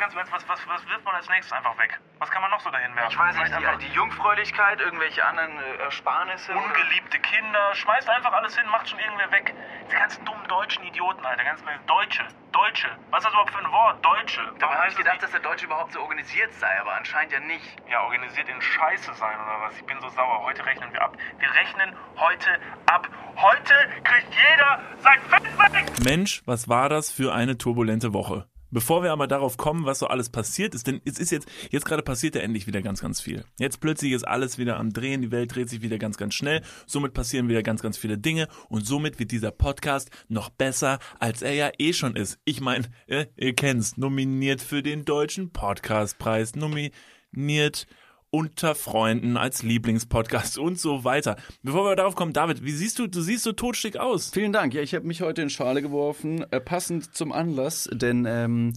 ganz im Ernst, was, was, was wirft man als nächstes einfach weg? Was kann man noch so dahin werfen? Ich weiß nicht, die, die Jungfräulichkeit, irgendwelche anderen äh, Ersparnisse. oder- ungeliebte Kinder. Schmeißt einfach alles hin, macht schon irgendwer weg. Diese ganzen dummen deutschen Idioten, Alter. Ganz Deutsche. Deutsche. Was ist das überhaupt für ein Wort? Deutsche. Dabei habe ich gedacht, das dass der Deutsche überhaupt so organisiert sei, aber anscheinend ja nicht. nicht? Ja, organisiert in Scheiße sein oder was? Ich bin so sauer. Heute rechnen wir ab. Wir rechnen heute ab. Heute kriegt jeder sein Fett weg. Mensch, was war das für eine turbulente Woche? Bevor wir aber darauf kommen, was so alles passiert ist, denn es ist jetzt, jetzt gerade passiert ja endlich wieder ganz, ganz viel. Jetzt plötzlich ist alles wieder am Drehen, die Welt dreht sich wieder ganz, ganz schnell, somit passieren wieder ganz, ganz viele Dinge und somit wird dieser Podcast noch besser, als er ja eh schon ist. Ich meine, äh, ihr kennt's, nominiert für den Deutschen Podcastpreis, nominiert unter Freunden als Lieblingspodcast und so weiter. Bevor wir darauf kommen, David, wie siehst du, du siehst so totstick aus. Vielen Dank. Ja, ich habe mich heute in Schale geworfen, äh, passend zum Anlass, denn ähm,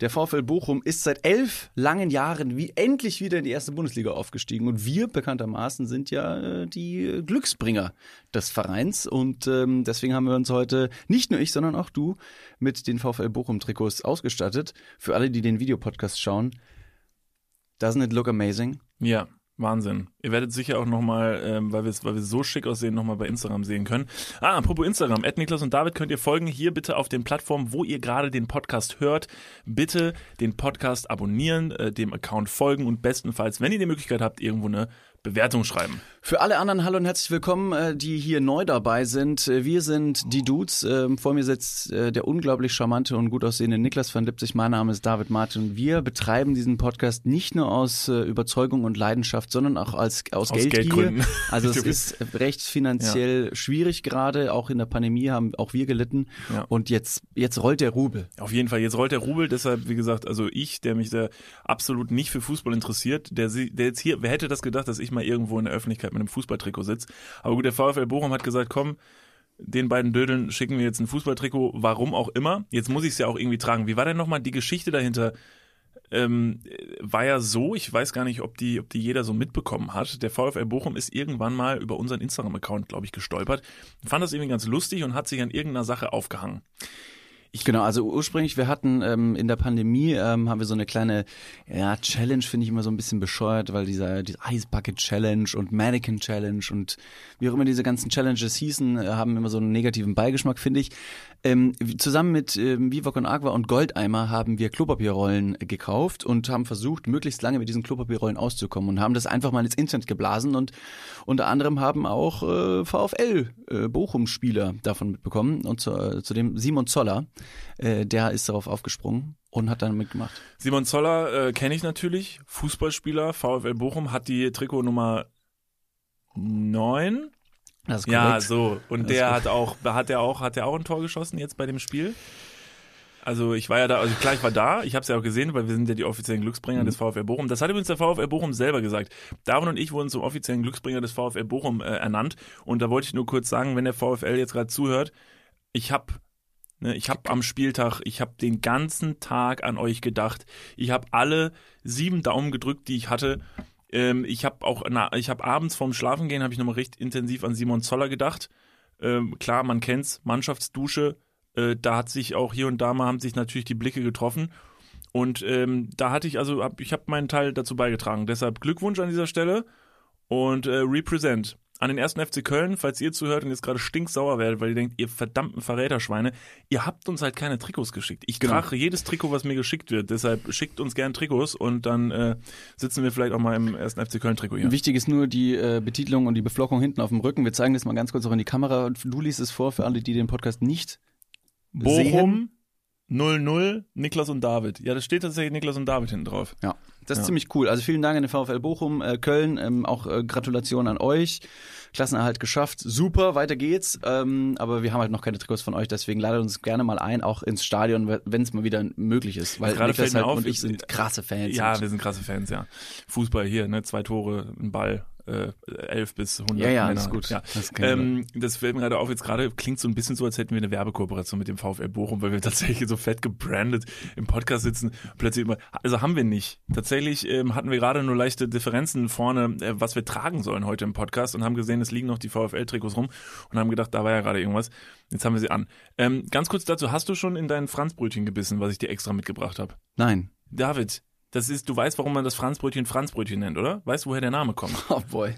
der VfL Bochum ist seit elf langen Jahren wie endlich wieder in die erste Bundesliga aufgestiegen und wir bekanntermaßen sind ja äh, die Glücksbringer des Vereins und ähm, deswegen haben wir uns heute nicht nur ich, sondern auch du mit den VfL Bochum Trikots ausgestattet. Für alle, die den Videopodcast schauen, doesn't it look amazing? Ja, Wahnsinn. Ihr werdet sicher auch nochmal, ähm, weil wir weil wir so schick aussehen, nochmal bei Instagram sehen können. Ah, apropos Instagram, Ed Niklas und David könnt ihr folgen. Hier bitte auf den Plattformen, wo ihr gerade den Podcast hört. Bitte den Podcast abonnieren, äh, dem Account folgen und bestenfalls, wenn ihr die Möglichkeit habt, irgendwo eine Bewertung schreiben. Für alle anderen hallo und herzlich willkommen, äh, die hier neu dabei sind. Äh, Wir sind die Dudes. Ähm, Vor mir sitzt äh, der unglaublich charmante und gut aussehende Niklas van Lipzig. Mein Name ist David Martin. Wir betreiben diesen Podcast nicht nur aus Überzeugung und Leidenschaft, sondern auch als, aus, Aus Geldgier. Geldgründen. Also es ist recht finanziell schwierig gerade. Auch in der Pandemie haben auch wir gelitten. Ja. Und jetzt, jetzt rollt der Rubel. Auf jeden Fall, jetzt rollt der Rubel, deshalb, wie gesagt, also ich, der mich da absolut nicht für Fußball interessiert, der, der jetzt hier, wer hätte das gedacht, dass ich mal irgendwo in der Öffentlichkeit mit einem Fußballtrikot sitze? Aber gut, der VfL Bochum hat gesagt, komm, den beiden Dödeln schicken wir jetzt ein Fußballtrikot, warum auch immer. Jetzt muss ich es ja auch irgendwie tragen. Wie war denn nochmal die Geschichte dahinter? Ähm, war ja so, ich weiß gar nicht, ob die, ob die jeder so mitbekommen hat. Der VfL Bochum ist irgendwann mal über unseren Instagram-Account, glaube ich, gestolpert. Fand das irgendwie ganz lustig und hat sich an irgendeiner Sache aufgehangen. Genau, also ursprünglich, wir hatten ähm, in der Pandemie, ähm, haben wir so eine kleine ja, Challenge, finde ich immer so ein bisschen bescheuert, weil dieser, dieser Ice Bucket Challenge und Mannequin Challenge und wie auch immer diese ganzen Challenges hießen, äh, haben immer so einen negativen Beigeschmack, finde ich. Ähm, zusammen mit ähm, Vivok und Aqua und Goldeimer haben wir Klopapierrollen gekauft und haben versucht, möglichst lange mit diesen Klopapierrollen auszukommen und haben das einfach mal ins Internet geblasen und unter anderem haben auch äh, VfL äh, Bochum-Spieler davon mitbekommen und zu, äh, zu dem Simon Zoller, äh, der ist darauf aufgesprungen und hat dann mitgemacht. Simon Zoller äh, kenne ich natürlich, Fußballspieler, VfL Bochum, hat die Trikotnummer 9. Das ist Ja, so. Und der hat auch, hat der auch, hat der auch ein Tor geschossen jetzt bei dem Spiel? Also ich war ja da, also klar, ich war da, ich habe es ja auch gesehen, weil wir sind ja die offiziellen Glücksbringer des VfL Bochum. Das hat übrigens der VfL Bochum selber gesagt. Darwin und ich wurden zum offiziellen Glücksbringer des VfL Bochum äh, ernannt. Und da wollte ich nur kurz sagen, wenn der VfL jetzt gerade zuhört, ich habe ich habe am Spieltag, ich habe den ganzen Tag an euch gedacht. Ich habe alle sieben Daumen gedrückt, die ich hatte. Ähm, ich habe auch, na, ich habe abends vorm Schlafengehen habe ich nochmal recht intensiv an Simon Zoller gedacht. Ähm, klar, man kennt's, Mannschaftsdusche. Äh, da hat sich auch hier und da mal haben sich natürlich die Blicke getroffen. Und ähm, da hatte ich also, hab, ich habe meinen Teil dazu beigetragen. Deshalb Glückwunsch an dieser Stelle und äh, Represent. An den ersten FC Köln, falls ihr zuhört und jetzt gerade stinksauer werdet, weil ihr denkt, ihr verdammten Verräterschweine, ihr habt uns halt keine Trikots geschickt. Ich Genau. trage jedes Trikot, was mir geschickt wird. Deshalb schickt uns gern Trikots und dann äh, sitzen wir vielleicht auch mal im ersten FC Köln Trikot hier. Wichtig ist nur die äh, Betitelung und die Beflockung hinten auf dem Rücken. Wir zeigen das mal ganz kurz auch in die Kamera. Du liest es vor für alle, die den Podcast nicht Bochum 00 Niklas und David. Ja, das steht tatsächlich Niklas und David hinten drauf. Ja, das ist Ja. ziemlich cool. Also vielen Dank an den VfL Bochum, äh, Köln, ähm, auch äh, Gratulation an euch. Klassenerhalt geschafft, super, weiter geht's. Ähm, aber wir haben halt noch keine Trikots von euch, deswegen ladet uns gerne mal ein, auch ins Stadion, wenn es mal wieder möglich ist. Weil Gerade Niklas halt auf, und ich sind krasse Fans. Ja, wir sind krasse Fans, ja. Fußball hier, ne, zwei Tore, ein Ball, äh, 11 bis 100 ja, ja, Männer. ist gut. Ja. Das. Ähm, das fällt mir gerade auf, jetzt gerade klingt so ein bisschen so, als hätten wir eine Werbekooperation mit dem VfL Bochum, weil wir tatsächlich so fett gebrandet im Podcast sitzen. Plötzlich immer, also haben wir nicht. Tatsächlich ähm, hatten wir gerade nur leichte Differenzen vorne, äh, was wir tragen sollen heute im Podcast und haben gesehen, es liegen noch die VfL-Trikots rum und haben gedacht, da war ja gerade irgendwas. Jetzt haben wir sie an. Ähm, ganz kurz dazu, hast du schon in dein Franzbrötchen gebissen, was ich dir extra mitgebracht habe? Nein. David, das ist, du weißt, warum man das Franzbrötchen Franzbrötchen nennt, oder? Weißt du, woher der Name kommt? Oh boy.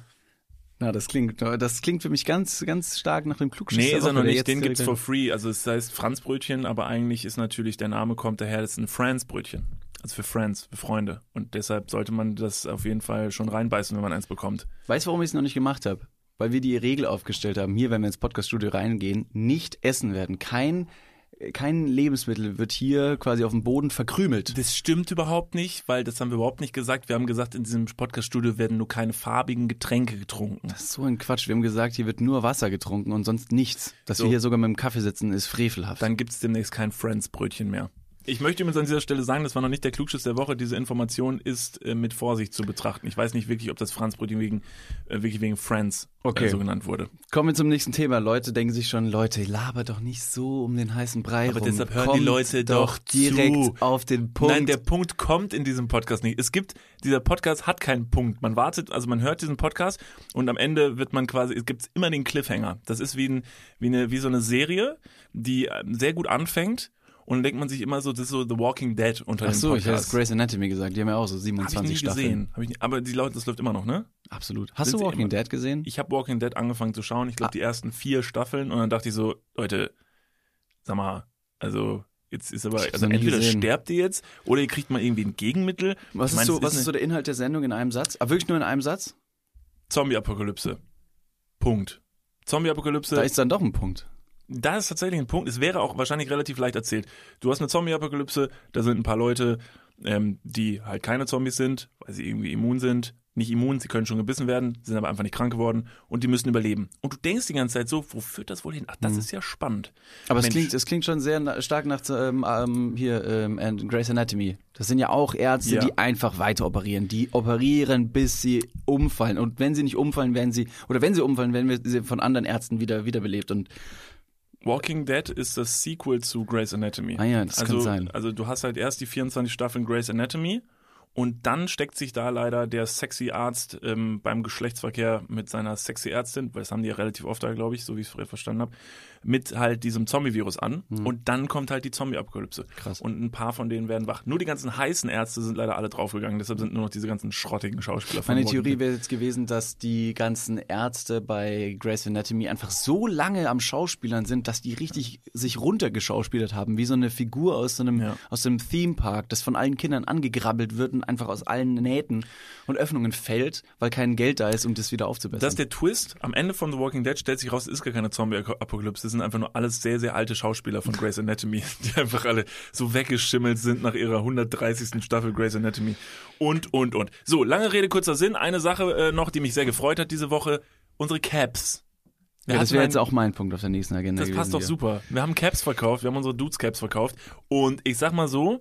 Na, das klingt, das klingt für mich ganz, ganz stark nach dem Klugschiss. Nee, ist er noch nicht. Den gibt's for free. Also es heißt Franzbrötchen, aber eigentlich ist natürlich der Name kommt daher, das ist ein Franzbrötchen. Also für Friends, für Freunde. Und deshalb sollte man das auf jeden Fall schon reinbeißen, wenn man eins bekommt. Weißt du, warum ich es noch nicht gemacht habe? Weil wir die Regel aufgestellt haben, hier, wenn wir ins Podcaststudio reingehen, nicht essen werden. Kein, kein Lebensmittel wird hier quasi auf dem Boden verkrümelt. Das stimmt überhaupt nicht, weil das haben wir überhaupt nicht gesagt. Wir haben gesagt, in diesem Podcast-Studio werden nur keine farbigen Getränke getrunken. Das ist so ein Quatsch. Wir haben gesagt, hier wird nur Wasser getrunken und sonst nichts. Dass So. wir hier sogar mit dem Kaffee sitzen, ist frevelhaft. Dann gibt's demnächst kein Friends-Brötchen mehr. Ich möchte übrigens an dieser Stelle sagen, das war noch nicht der Klugschiss der Woche. Diese Information ist äh, mit Vorsicht zu betrachten. Ich weiß nicht wirklich, ob das Franzbrötchen wegen, äh, wirklich wegen Friends Okay. äh, so genannt wurde. Kommen wir zum nächsten Thema. Leute denken sich schon, Leute, laber doch nicht so um den heißen Brei Aber rum. deshalb hören die Kommt Leute doch direkt zu. auf den Punkt. Nein, der Punkt kommt in diesem Podcast nicht. Es gibt, dieser Podcast hat keinen Punkt. Man wartet, also man hört diesen Podcast und am Ende wird man quasi, es gibt immer den Cliffhanger. Das ist wie, ein, wie, eine, wie so eine Serie, die äh, sehr gut anfängt und dann denkt man sich immer so, das ist so The Walking Dead unter Ach so, ich jetzt Grey's Anatomy gesagt. Die haben ja auch so Hab ich 27 nie Staffeln. gesehen. Hab ich nie, aber die Leute, das läuft immer noch, ne? Absolut. Hast Sind du Walking Dead gesehen? Ich habe Walking Dead angefangen zu schauen. Ich glaube, die ersten vier Staffeln. Und dann dachte ich so, Leute, sag mal, also jetzt ist aber, also entweder gesehen. sterbt ihr jetzt oder ihr kriegt mal irgendwie ein Gegenmittel. Was, Ich mein, ist, so, was ist so der Inhalt der Sendung in einem Satz? Ah, wirklich nur in einem Satz? Zombie-Apokalypse. Punkt. Zombie-Apokalypse. Da ist dann doch ein Punkt. Da ist tatsächlich ein Punkt. Es wäre auch wahrscheinlich relativ leicht erzählt. Du hast eine Zombie-Apokalypse, da sind ein paar Leute, ähm, die halt keine Zombies sind, weil sie irgendwie immun sind. Nicht immun, sie können schon gebissen werden, sind aber einfach nicht krank geworden und die müssen überleben. Und du denkst die ganze Zeit so, wo führt das wohl hin? Ach, das ist ja spannend. Aber es klingt, es klingt schon sehr na- stark nach ähm, ähm, hier ähm, Grey's Anatomy. Das sind ja auch Ärzte, Ja. die einfach weiter operieren. Die operieren, bis sie umfallen. Und wenn sie nicht umfallen, werden sie, oder wenn sie umfallen, werden wir sie von anderen Ärzten wieder wiederbelebt. Und Walking Dead ist das Sequel zu Grey's Anatomy. Ah ja, das also, kann sein. Also du hast halt erst die 24 Staffeln Grey's Anatomy und dann steckt sich da leider der sexy Arzt ähm, beim Geschlechtsverkehr mit seiner sexy Ärztin, weil das haben die ja relativ oft da, glaube ich, so wie ich es verstanden habe, mit halt diesem Zombie-Virus an und dann kommt halt die Zombie-Apokalypse. Krass. Und ein paar von denen werden wach. Nur die ganzen heißen Ärzte sind leider alle draufgegangen, deshalb sind nur noch diese ganzen schrottigen Schauspieler meine Theorie wäre jetzt gewesen, dass die ganzen Ärzte bei Grey's Anatomy einfach so lange am Schauspielern sind, dass die richtig sich runtergeschauspielert haben, wie so eine Figur aus so einem, Ja. aus so einem Theme Park, das von allen Kindern angegrabbelt wird und einfach aus allen Nähten und Öffnungen fällt, weil kein Geld da ist, um das wieder aufzubessern. Das ist der Twist. Am Ende von The Walking Dead stellt sich raus, es ist gar keine Zombie-Apokalypse. Das sind einfach nur alles sehr, sehr alte Schauspieler von Grey's Anatomy, die einfach alle so weggeschimmelt sind nach ihrer 130. Staffel Grey's Anatomy. Und, und, und. So, lange Rede, kurzer Sinn. Eine Sache äh, noch, die mich sehr gefreut hat diese Woche. Unsere Caps. Wir ja, das wäre jetzt auch mein Punkt auf der nächsten Agenda das passt doch hier. super. Wir haben Caps verkauft, wir haben unsere Dudes-Caps verkauft. Und ich sag mal so,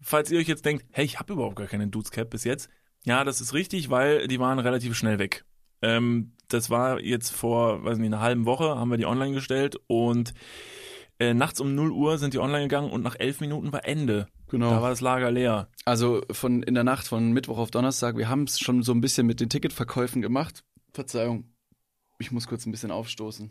falls ihr euch jetzt denkt, hey, ich habe überhaupt gar keine Dudes-Cap bis jetzt. Ja, das ist richtig, weil die waren relativ schnell weg. Ähm, das war jetzt vor, weiß nicht, einer halben Woche, haben wir die online gestellt und äh, nachts um 0 Uhr sind die online gegangen und nach elf Minuten war Ende. Genau. Da war das Lager leer. Also von in der Nacht von Mittwoch auf Donnerstag, wir haben es schon so ein bisschen mit den Ticketverkäufen gemacht. Verzeihung, ich muss kurz ein bisschen aufstoßen.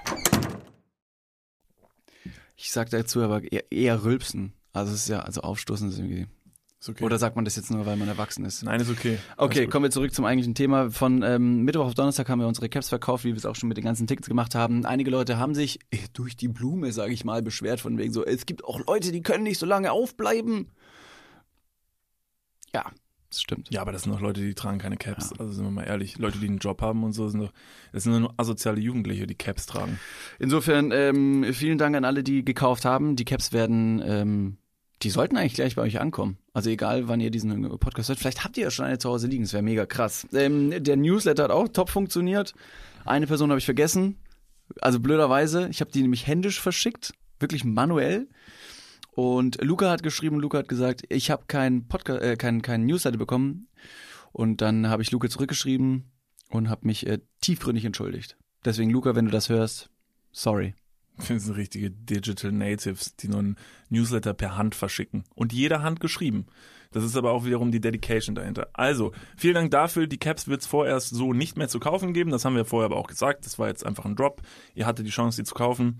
Ich sag dazu aber eher, eher rülpsen. Also es ist ja, also aufstoßen ist irgendwie. Ist okay. Oder sagt man das jetzt nur, weil man erwachsen ist? Nein, ist okay. Okay, kommen wir zurück zum eigentlichen Thema. Von ähm, Mittwoch auf Donnerstag haben wir unsere Caps verkauft, wie wir es auch schon mit den ganzen Tickets gemacht haben. Einige Leute haben sich äh, durch die Blume, sage ich mal, beschwert von wegen so, es gibt auch Leute, die können nicht so lange aufbleiben. Ja, das stimmt. Ja, aber das sind doch Leute, die tragen keine Caps. Also sind wir mal ehrlich. Leute, die einen Job haben und so, sind doch, das sind nur asoziale Jugendliche, die Caps tragen. Insofern ähm, vielen Dank an alle, die gekauft haben. Die Caps werden, ähm, die sollten eigentlich gleich bei euch ankommen. Also egal, wann ihr diesen Podcast hört. Vielleicht habt ihr ja schon eine zu Hause liegen. Das wäre mega krass. Ähm, der Newsletter hat auch top funktioniert. Eine Person habe ich vergessen. Also blöderweise. Ich habe die nämlich händisch verschickt. Wirklich manuell. Und Luca hat geschrieben, Luca hat gesagt, ich habe keinen Podcast, äh, keinen keinen Newsletter bekommen. Und dann habe ich Luca zurückgeschrieben und habe mich äh, tiefgründig entschuldigt. Deswegen, Luca, wenn du das hörst, sorry. Das sind richtige Digital Natives, die nur einen Newsletter per Hand verschicken. Und jeder Hand geschrieben. Das ist aber auch wiederum die Dedication dahinter. Also, vielen Dank dafür. Die Caps wird es vorerst so nicht mehr zu kaufen geben. Das haben wir vorher aber auch gesagt. Das war jetzt einfach ein Drop. Ihr hattet die Chance, die zu kaufen.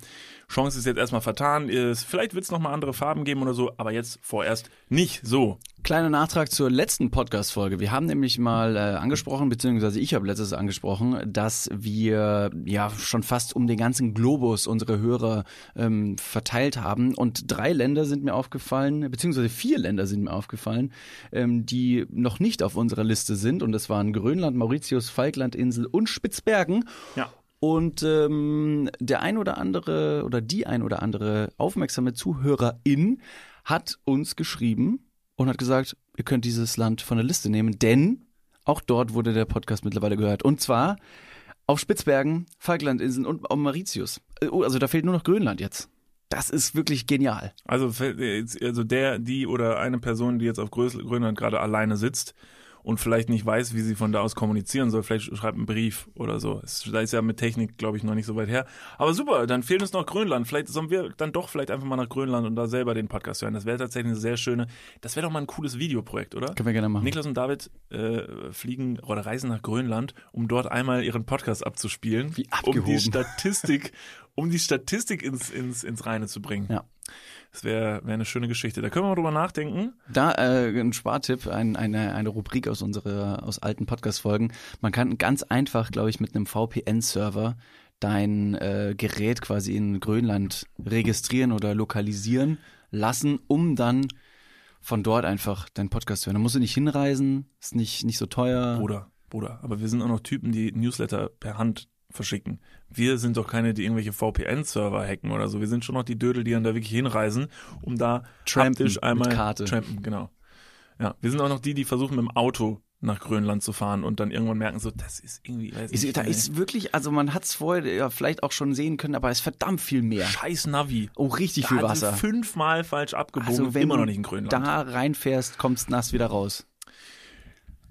Chance ist jetzt erstmal vertan. Vielleicht wird es nochmal andere Farben geben oder so, aber jetzt vorerst nicht so. Kleiner Nachtrag zur letzten Podcast-Folge. Wir haben nämlich mal äh, angesprochen, beziehungsweise ich habe letztes angesprochen, dass wir ja schon fast um den ganzen Globus unsere Hörer ähm, verteilt haben. Und drei Länder sind mir aufgefallen, beziehungsweise vier Länder sind mir aufgefallen, ähm, die noch nicht auf unserer Liste sind. Und das waren Grönland, Mauritius, Falklandinsel und Spitzbergen. Ja. Und ähm, der ein oder andere oder die ein oder andere aufmerksame Zuhörerin hat uns geschrieben und hat gesagt, ihr könnt dieses Land von der Liste nehmen, denn auch dort wurde der Podcast mittlerweile gehört. Und zwar auf Spitzbergen, Falklandinseln und auf Mauritius. Äh, oh, Also da fehlt nur noch Grönland jetzt. Das ist wirklich genial. Also, jetzt- also der, die oder eine Person, die jetzt auf Grönland gerade alleine sitzt und vielleicht nicht weiß, wie sie von da aus kommunizieren soll, vielleicht schreibt einen Brief oder so. Es, da ist ja mit Technik, glaube ich, noch nicht so weit her. Aber super, dann fehlt uns noch Grönland. Vielleicht sollen wir dann doch vielleicht einfach mal nach Grönland und da selber den Podcast hören. Das wäre tatsächlich eine sehr schöne, das wäre doch mal ein cooles Videoprojekt, oder? Können wir gerne machen. Niklas und David äh, fliegen oder reisen nach Grönland, um dort einmal ihren Podcast abzuspielen. Wie Um die abgehoben. Statistik, um die Statistik ins, ins, ins Reine zu bringen. Ja. Das wäre wär eine schöne Geschichte. Da können wir mal drüber nachdenken. Da äh, ein Spartipp, ein, eine, eine Rubrik aus unserer aus alten Podcast-Folgen. Man kann ganz einfach, glaube ich, mit einem VPN-Server dein äh, Gerät quasi in Grönland registrieren oder lokalisieren lassen, um dann von dort einfach deinen Podcast zu hören. Da musst du nicht hinreisen, ist nicht, nicht so teuer. Bruder, Bruder. Aber wir sind auch noch Typen, die Newsletter per Hand verschicken. Wir sind doch keine, die irgendwelche VPN-Server hacken oder so. Wir sind schon noch die Dödel, die dann da wirklich hinreisen, um da Trampen haptisch einmal mit Karte. Trampen, genau. Ja, wir sind auch noch die, die versuchen mit dem Auto nach Grönland zu fahren und dann irgendwann merken so, das ist irgendwie, weiß Ist, nicht, da ist wirklich, also man hat es vorher ja, vielleicht auch schon sehen können, aber es ist verdammt viel mehr. scheiß Navi. Oh, richtig Da viel Wasser. fünfmal falsch abgebogen, Also wenn immer noch nicht in Grönland. da reinfährst, kommst nass wieder raus.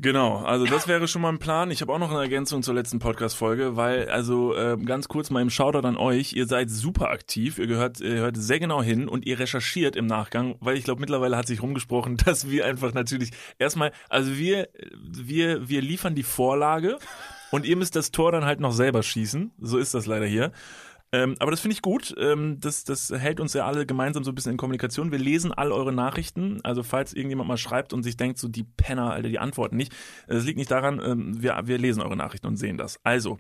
Genau, also das wäre schon mal ein Plan. Ich habe auch noch eine Ergänzung zur letzten Podcast-Folge, weil, also äh, ganz kurz mal im Shoutout an euch, ihr seid super aktiv, ihr gehört, ihr hört sehr genau hin und ihr recherchiert im Nachgang, weil ich glaube, mittlerweile hat sich rumgesprochen, dass wir einfach natürlich erstmal, also wir, wir, wir liefern die Vorlage und ihr müsst das Tor dann halt noch selber schießen. So ist das leider hier. Ähm, aber das finde ich gut. Ähm, das, das hält uns ja alle gemeinsam so ein bisschen in Kommunikation. Wir lesen all eure Nachrichten. Also falls irgendjemand mal schreibt und sich denkt, so die Penner, Alter, die antworten nicht. äh, Das liegt nicht daran, ähm, wir, wir lesen eure Nachrichten und sehen das. Also,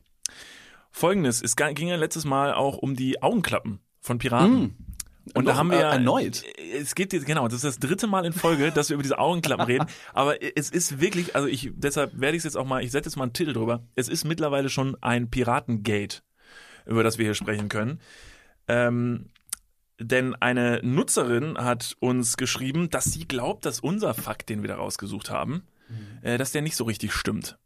folgendes, es ging ja letztes Mal auch um die Augenklappen von Piraten. Und da Noch, haben wir äh, ja, erneut? Es geht jetzt, genau, das ist das dritte Mal in Folge, dass wir über diese Augenklappen reden. Aber es ist wirklich, also ich, deshalb werde ich es jetzt auch mal, ich setze jetzt mal einen Titel drüber. Es ist mittlerweile schon ein Piratengate, über das wir hier sprechen können. Ähm, denn eine Nutzerin hat uns geschrieben, dass sie glaubt, dass unser Fakt, den wir da rausgesucht haben, äh, dass der nicht so richtig stimmt.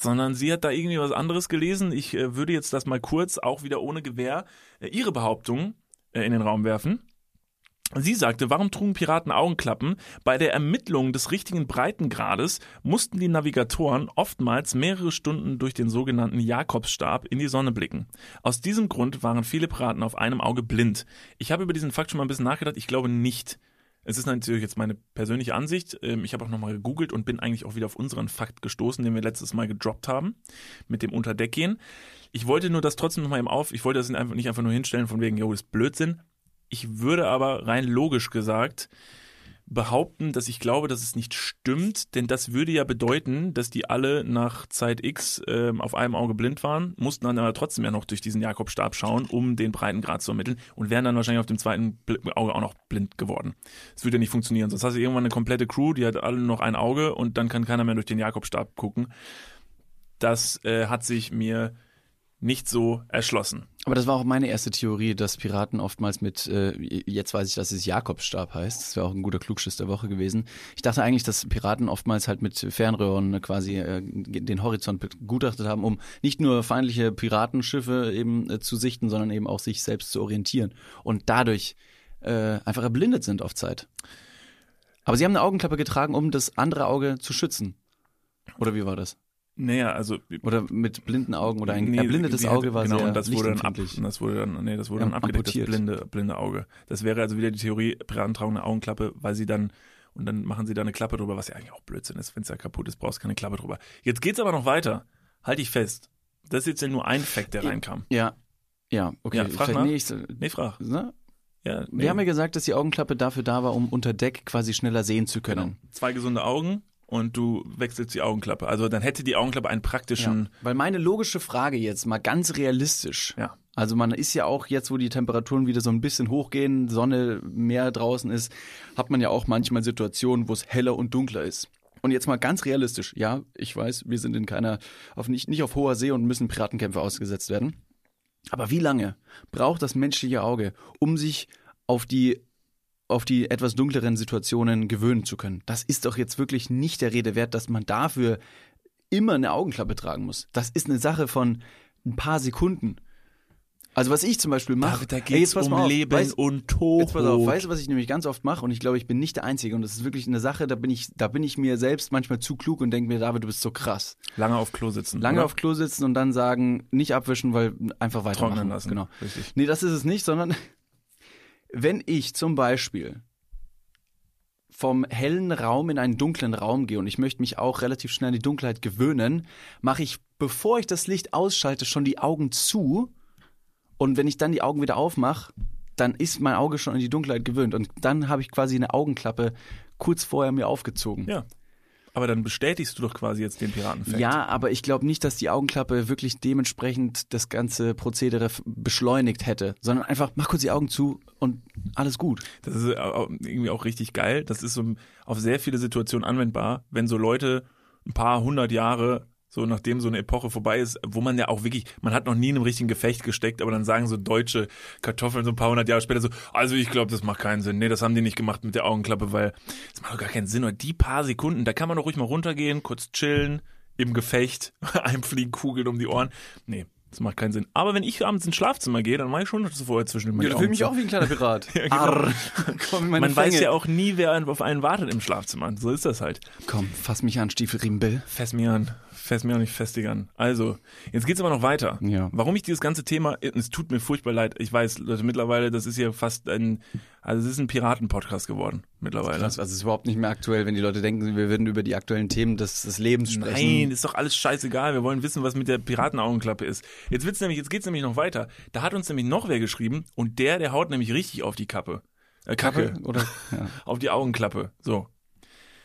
Sondern sie hat da irgendwie was anderes gelesen. Ich äh, würde jetzt das mal kurz, auch wieder ohne Gewehr, äh, ihre Behauptung äh, in den Raum werfen. Sie sagte, warum trugen Piraten Augenklappen? Bei der Ermittlung des richtigen Breitengrades mussten die Navigatoren oftmals mehrere Stunden durch den sogenannten Jakobsstab in die Sonne blicken. Aus diesem Grund waren viele Piraten auf einem Auge blind. Ich habe über diesen Fakt schon mal ein bisschen nachgedacht. Ich glaube nicht. Es ist natürlich jetzt meine persönliche Ansicht. Ähm, Ich habe auch nochmal gegoogelt und bin eigentlich auch wieder auf unseren Fakt gestoßen, den wir letztes Mal gedroppt haben, mit dem Unterdeckgehen. Ich wollte nur das trotzdem nochmal eben auf, ich wollte das nicht einfach nur hinstellen von wegen, jo, das ist Blödsinn. Ich würde aber rein logisch gesagt behaupten, dass ich glaube, dass es nicht stimmt, denn das würde ja bedeuten, dass die alle nach Zeit X ähm, auf einem Auge blind waren, mussten dann aber trotzdem ja noch durch diesen Jakobstab schauen, um den Breitengrad zu ermitteln und wären dann wahrscheinlich auf dem zweiten Auge auch noch blind geworden. Das würde ja nicht funktionieren, sonst hast du irgendwann eine komplette Crew, die hat alle noch ein Auge und dann kann keiner mehr durch den Jakobstab gucken. Das äh, hat sich mir nicht so erschlossen. Aber das war auch meine erste Theorie, dass Piraten oftmals mit, äh, jetzt weiß ich, dass es Jakobsstab heißt. Das wäre auch ein guter Klugschiss der Woche gewesen. Ich dachte eigentlich, dass Piraten oftmals halt mit Fernröhren quasi äh, den Horizont begutachtet haben, um nicht nur feindliche Piratenschiffe eben äh, zu sichten, sondern eben auch sich selbst zu orientieren und dadurch äh, einfach erblindet sind auf Zeit. Aber sie haben eine Augenklappe getragen, um das andere Auge zu schützen. Oder wie war das? Naja, also Oder mit blinden Augen oder ein Nee, erblindetes Auge war genau, sehr und das wurde dann ab, das wurde dann, nee, das wurde dann abgedeckt, amputiert. das blinde, blinde Auge. Das wäre also wieder die Theorie, Piraten tragen eine Augenklappe, weil sie dann, und dann machen sie da eine Klappe drüber, was ja eigentlich auch Blödsinn ist, wenn es ja kaputt ist, brauchst du keine Klappe drüber. Jetzt geht's aber noch weiter. Halt dich fest. Das ist jetzt ja nur ein Fact, der reinkam. Ja, ja, okay. Ja, frag mal. nicht, Nee, frag. ne? Ja, nee. Wir haben ja gesagt, dass die Augenklappe dafür da war, um unter Deck quasi schneller sehen zu genau. können. zwei gesunde Augen und du wechselst die Augenklappe. Also dann hätte die Augenklappe einen praktischen, Weil meine logische Frage jetzt mal ganz realistisch. ja. Also man ist ja auch jetzt, wo die Temperaturen wieder so ein bisschen hochgehen, Sonne mehr draußen ist, hat man ja auch manchmal Situationen, wo es heller und dunkler ist. Und jetzt mal ganz realistisch. Ja, ich weiß, wir sind in keiner, auf nicht, nicht auf hoher See und müssen Piratenkämpfe ausgesetzt werden. Aber wie lange braucht das menschliche Auge, um sich auf die auf die etwas dunkleren Situationen gewöhnen zu können. Das ist doch jetzt wirklich nicht der Rede wert, dass man dafür immer eine Augenklappe tragen muss. Das ist eine Sache von ein paar Sekunden. Also was ich zum Beispiel mache, Da ey, geht's um auf, Leben weißt- und Tod. Jetzt pass auf, weißt du, was ich nämlich ganz oft mache und ich glaube, ich bin nicht der Einzige und das ist wirklich eine Sache, da bin ich, da bin ich mir selbst manchmal zu klug und denke mir, David, du bist so krass. Lange auf Klo sitzen. Lange oder? auf Klo sitzen und dann sagen, nicht abwischen, weil einfach weitermachen. trocknen lassen. Genau. Richtig. Nee, das ist es nicht, sondern wenn ich zum Beispiel vom hellen Raum in einen dunklen Raum gehe und ich möchte mich auch relativ schnell an die Dunkelheit gewöhnen, mache ich, bevor ich das Licht ausschalte, schon die Augen zu und wenn ich dann die Augen wieder aufmache, dann ist mein Auge schon an die Dunkelheit gewöhnt und dann habe ich quasi eine Augenklappe kurz vorher mir aufgezogen. Ja. Aber dann bestätigst du doch quasi jetzt den Piratenfakt. Ja, aber ich glaube nicht, dass die Augenklappe wirklich dementsprechend das ganze Prozedere beschleunigt hätte, sondern einfach mach kurz die Augen zu und alles gut. Das ist au- irgendwie auch richtig geil. Das ist so auf sehr viele Situationen anwendbar, wenn so Leute ein paar hundert Jahre, so nachdem so eine Epoche vorbei ist, wo man ja auch wirklich, man hat noch nie in einem richtigen Gefecht gesteckt, aber dann sagen so deutsche Kartoffeln so ein paar hundert Jahre später so, also ich glaube, das macht keinen Sinn. Nee, das haben die nicht gemacht mit der Augenklappe, weil das macht doch gar keinen Sinn. Und die paar Sekunden, da kann man doch ruhig mal runtergehen, kurz chillen, im Gefecht, einem fliegen Kugeln um die Ohren. Nee, das macht keinen Sinn. Aber wenn ich abends ins Schlafzimmer gehe, dann mache ich schon vorher zwischen den Augen zu. wie ein kleiner Pirat. Ja, genau. Arr, komm Man weiß Fänge. ja auch nie, wer auf einen wartet im Schlafzimmer. So ist das halt. Komm, fass mich an, Stiefelriemenbill. Fest mir an. Fest mir auch nicht festig an. Also, jetzt geht's aber noch weiter. Ja. Warum ich dieses ganze Thema, es tut mir furchtbar leid. Ich weiß, Leute, mittlerweile, das ist hier fast ein, also es ist ein Piraten-Podcast geworden. Mittlerweile. Das also es ist überhaupt nicht mehr aktuell, wenn die Leute denken, wir würden über die aktuellen Themen des, des Lebens sprechen. Nein, ist doch alles scheißegal. Wir wollen wissen, was mit der Piratenaugenklappe ist. Jetzt wird's nämlich, jetzt geht's nämlich noch weiter. Da hat uns nämlich noch wer geschrieben und der, der haut nämlich richtig auf die Kappe. Äh, Kacke. Oder, ja. Auf die Augenklappe. So.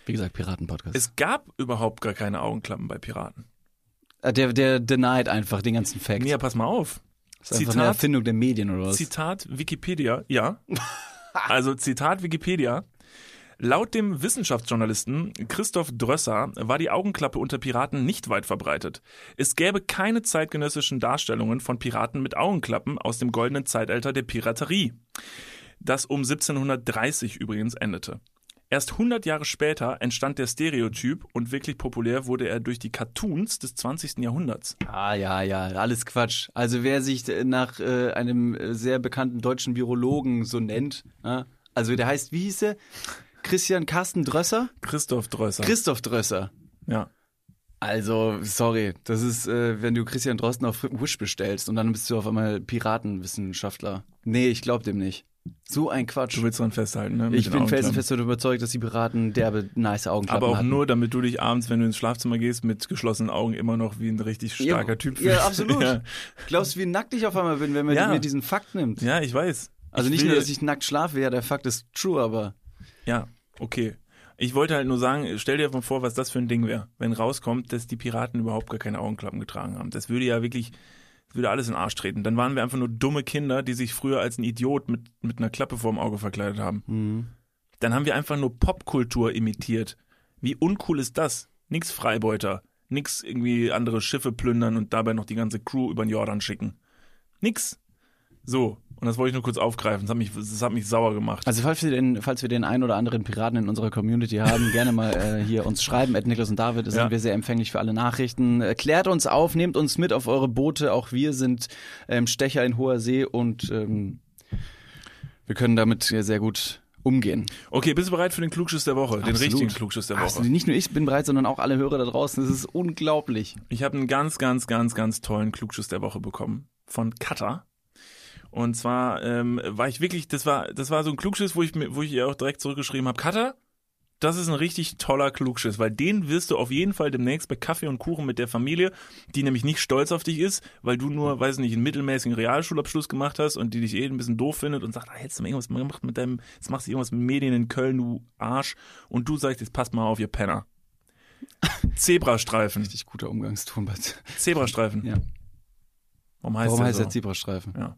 Wie gesagt, Piraten-Podcast. Es gab überhaupt gar keine Augenklappen bei Piraten. Äh, Der, der denied einfach den ganzen Fact. Ja, pass mal auf. das ist einfach eine Zitat, Erfindung der Medien oder was? Zitat Wikipedia, ja. Also Zitat Wikipedia. Laut dem Wissenschaftsjournalisten Christoph Drösser war die Augenklappe unter Piraten nicht weit verbreitet. Es gäbe keine zeitgenössischen Darstellungen von Piraten mit Augenklappen aus dem goldenen Zeitalter der Piraterie, das um 1730 übrigens endete. Erst 100 Jahre später entstand der Stereotyp und wirklich populär wurde er durch die Cartoons des 20. Jahrhunderts. Ah, ja, ja, alles Quatsch. Also wer sich äh, nach äh, einem äh, sehr bekannten deutschen Virologen so nennt, ja? also der heißt, wie hieß er? Christian Carsten Drösser? Christoph Drösser. Christoph Drösser. ja. Also, sorry, das ist, äh, wenn du Christian Drosten auf Wish bestellst und dann bist du auf einmal Piratenwissenschaftler. Nee, ich glaub dem nicht. So ein Quatsch. Du willst dran festhalten, ne? mit Ich bin felsenfest davon überzeugt, dass die Piraten derbe nice Augenklappen Aber auch hatten. nur, damit du dich abends, wenn du ins Schlafzimmer gehst, mit geschlossenen Augen immer noch wie ein richtig starker ja, Typ fühlst. Ja, absolut. Ja. Glaubst du, wie nackt ich auf einmal bin, wenn man Ja. mir diesen Fakt nimmt? ja, ich weiß. Also ich nicht will- nur, dass ich nackt schlafe, ja, der Fakt ist true, aber Ja, okay. Ich wollte halt nur sagen, stell dir mal vor, was das für ein Ding wäre, wenn rauskommt, dass die Piraten überhaupt gar keine Augenklappen getragen haben. Das würde ja wirklich, würde alles in den Arsch treten. Dann waren wir einfach nur dumme Kinder, die sich früher als ein Idiot mit, mit einer Klappe vorm Auge verkleidet haben. Mhm. Dann haben wir einfach nur Popkultur imitiert. Wie uncool ist das? Nix Freibeuter. Nix irgendwie andere Schiffe plündern und dabei noch die ganze Crew über den Jordan schicken. Nix. So. Und das wollte ich nur kurz aufgreifen. Das hat mich, das hat mich sauer gemacht. Also falls wir den, falls wir den einen oder anderen Piraten in unserer Community haben, gerne mal äh, hier uns schreiben, at Niklas und David, da sind Ja. wir sehr empfänglich für alle Nachrichten. Äh, klärt uns auf, nehmt uns mit auf eure Boote, auch wir sind ähm, Stecher in hoher See und ähm, wir können damit sehr gut umgehen. Okay, bist du bereit für den Klugschiss der Woche? Den Absolut. richtigen Klugschiss der Also Woche. nicht nur ich bin bereit, sondern auch alle Hörer da draußen. Das ist unglaublich. Ich habe einen ganz, ganz, ganz, ganz tollen Klugschiss der Woche bekommen von Kata. Und zwar ähm, war ich wirklich, das war, das war so ein Klugschiss, wo ich wo ich ihr auch direkt zurückgeschrieben habe, Kata, das ist ein richtig toller Klugschiss, weil den wirst du auf jeden Fall demnächst bei Kaffee und Kuchen mit der Familie, die nämlich nicht stolz auf dich ist, weil du nur, weiß nicht, einen mittelmäßigen Realschulabschluss gemacht hast und die dich eh ein bisschen doof findet und sagt, ah, hättest du mal irgendwas gemacht mit deinem, jetzt machst du irgendwas mit Medien in Köln, du Arsch. Und du sagst, jetzt passt mal auf, ihr Penner. Zebrastreifen. Richtig guter Umgangston. bei- Zebrastreifen. Ja. Warum heißt Warum heißt so? der Zebrastreifen? Ja.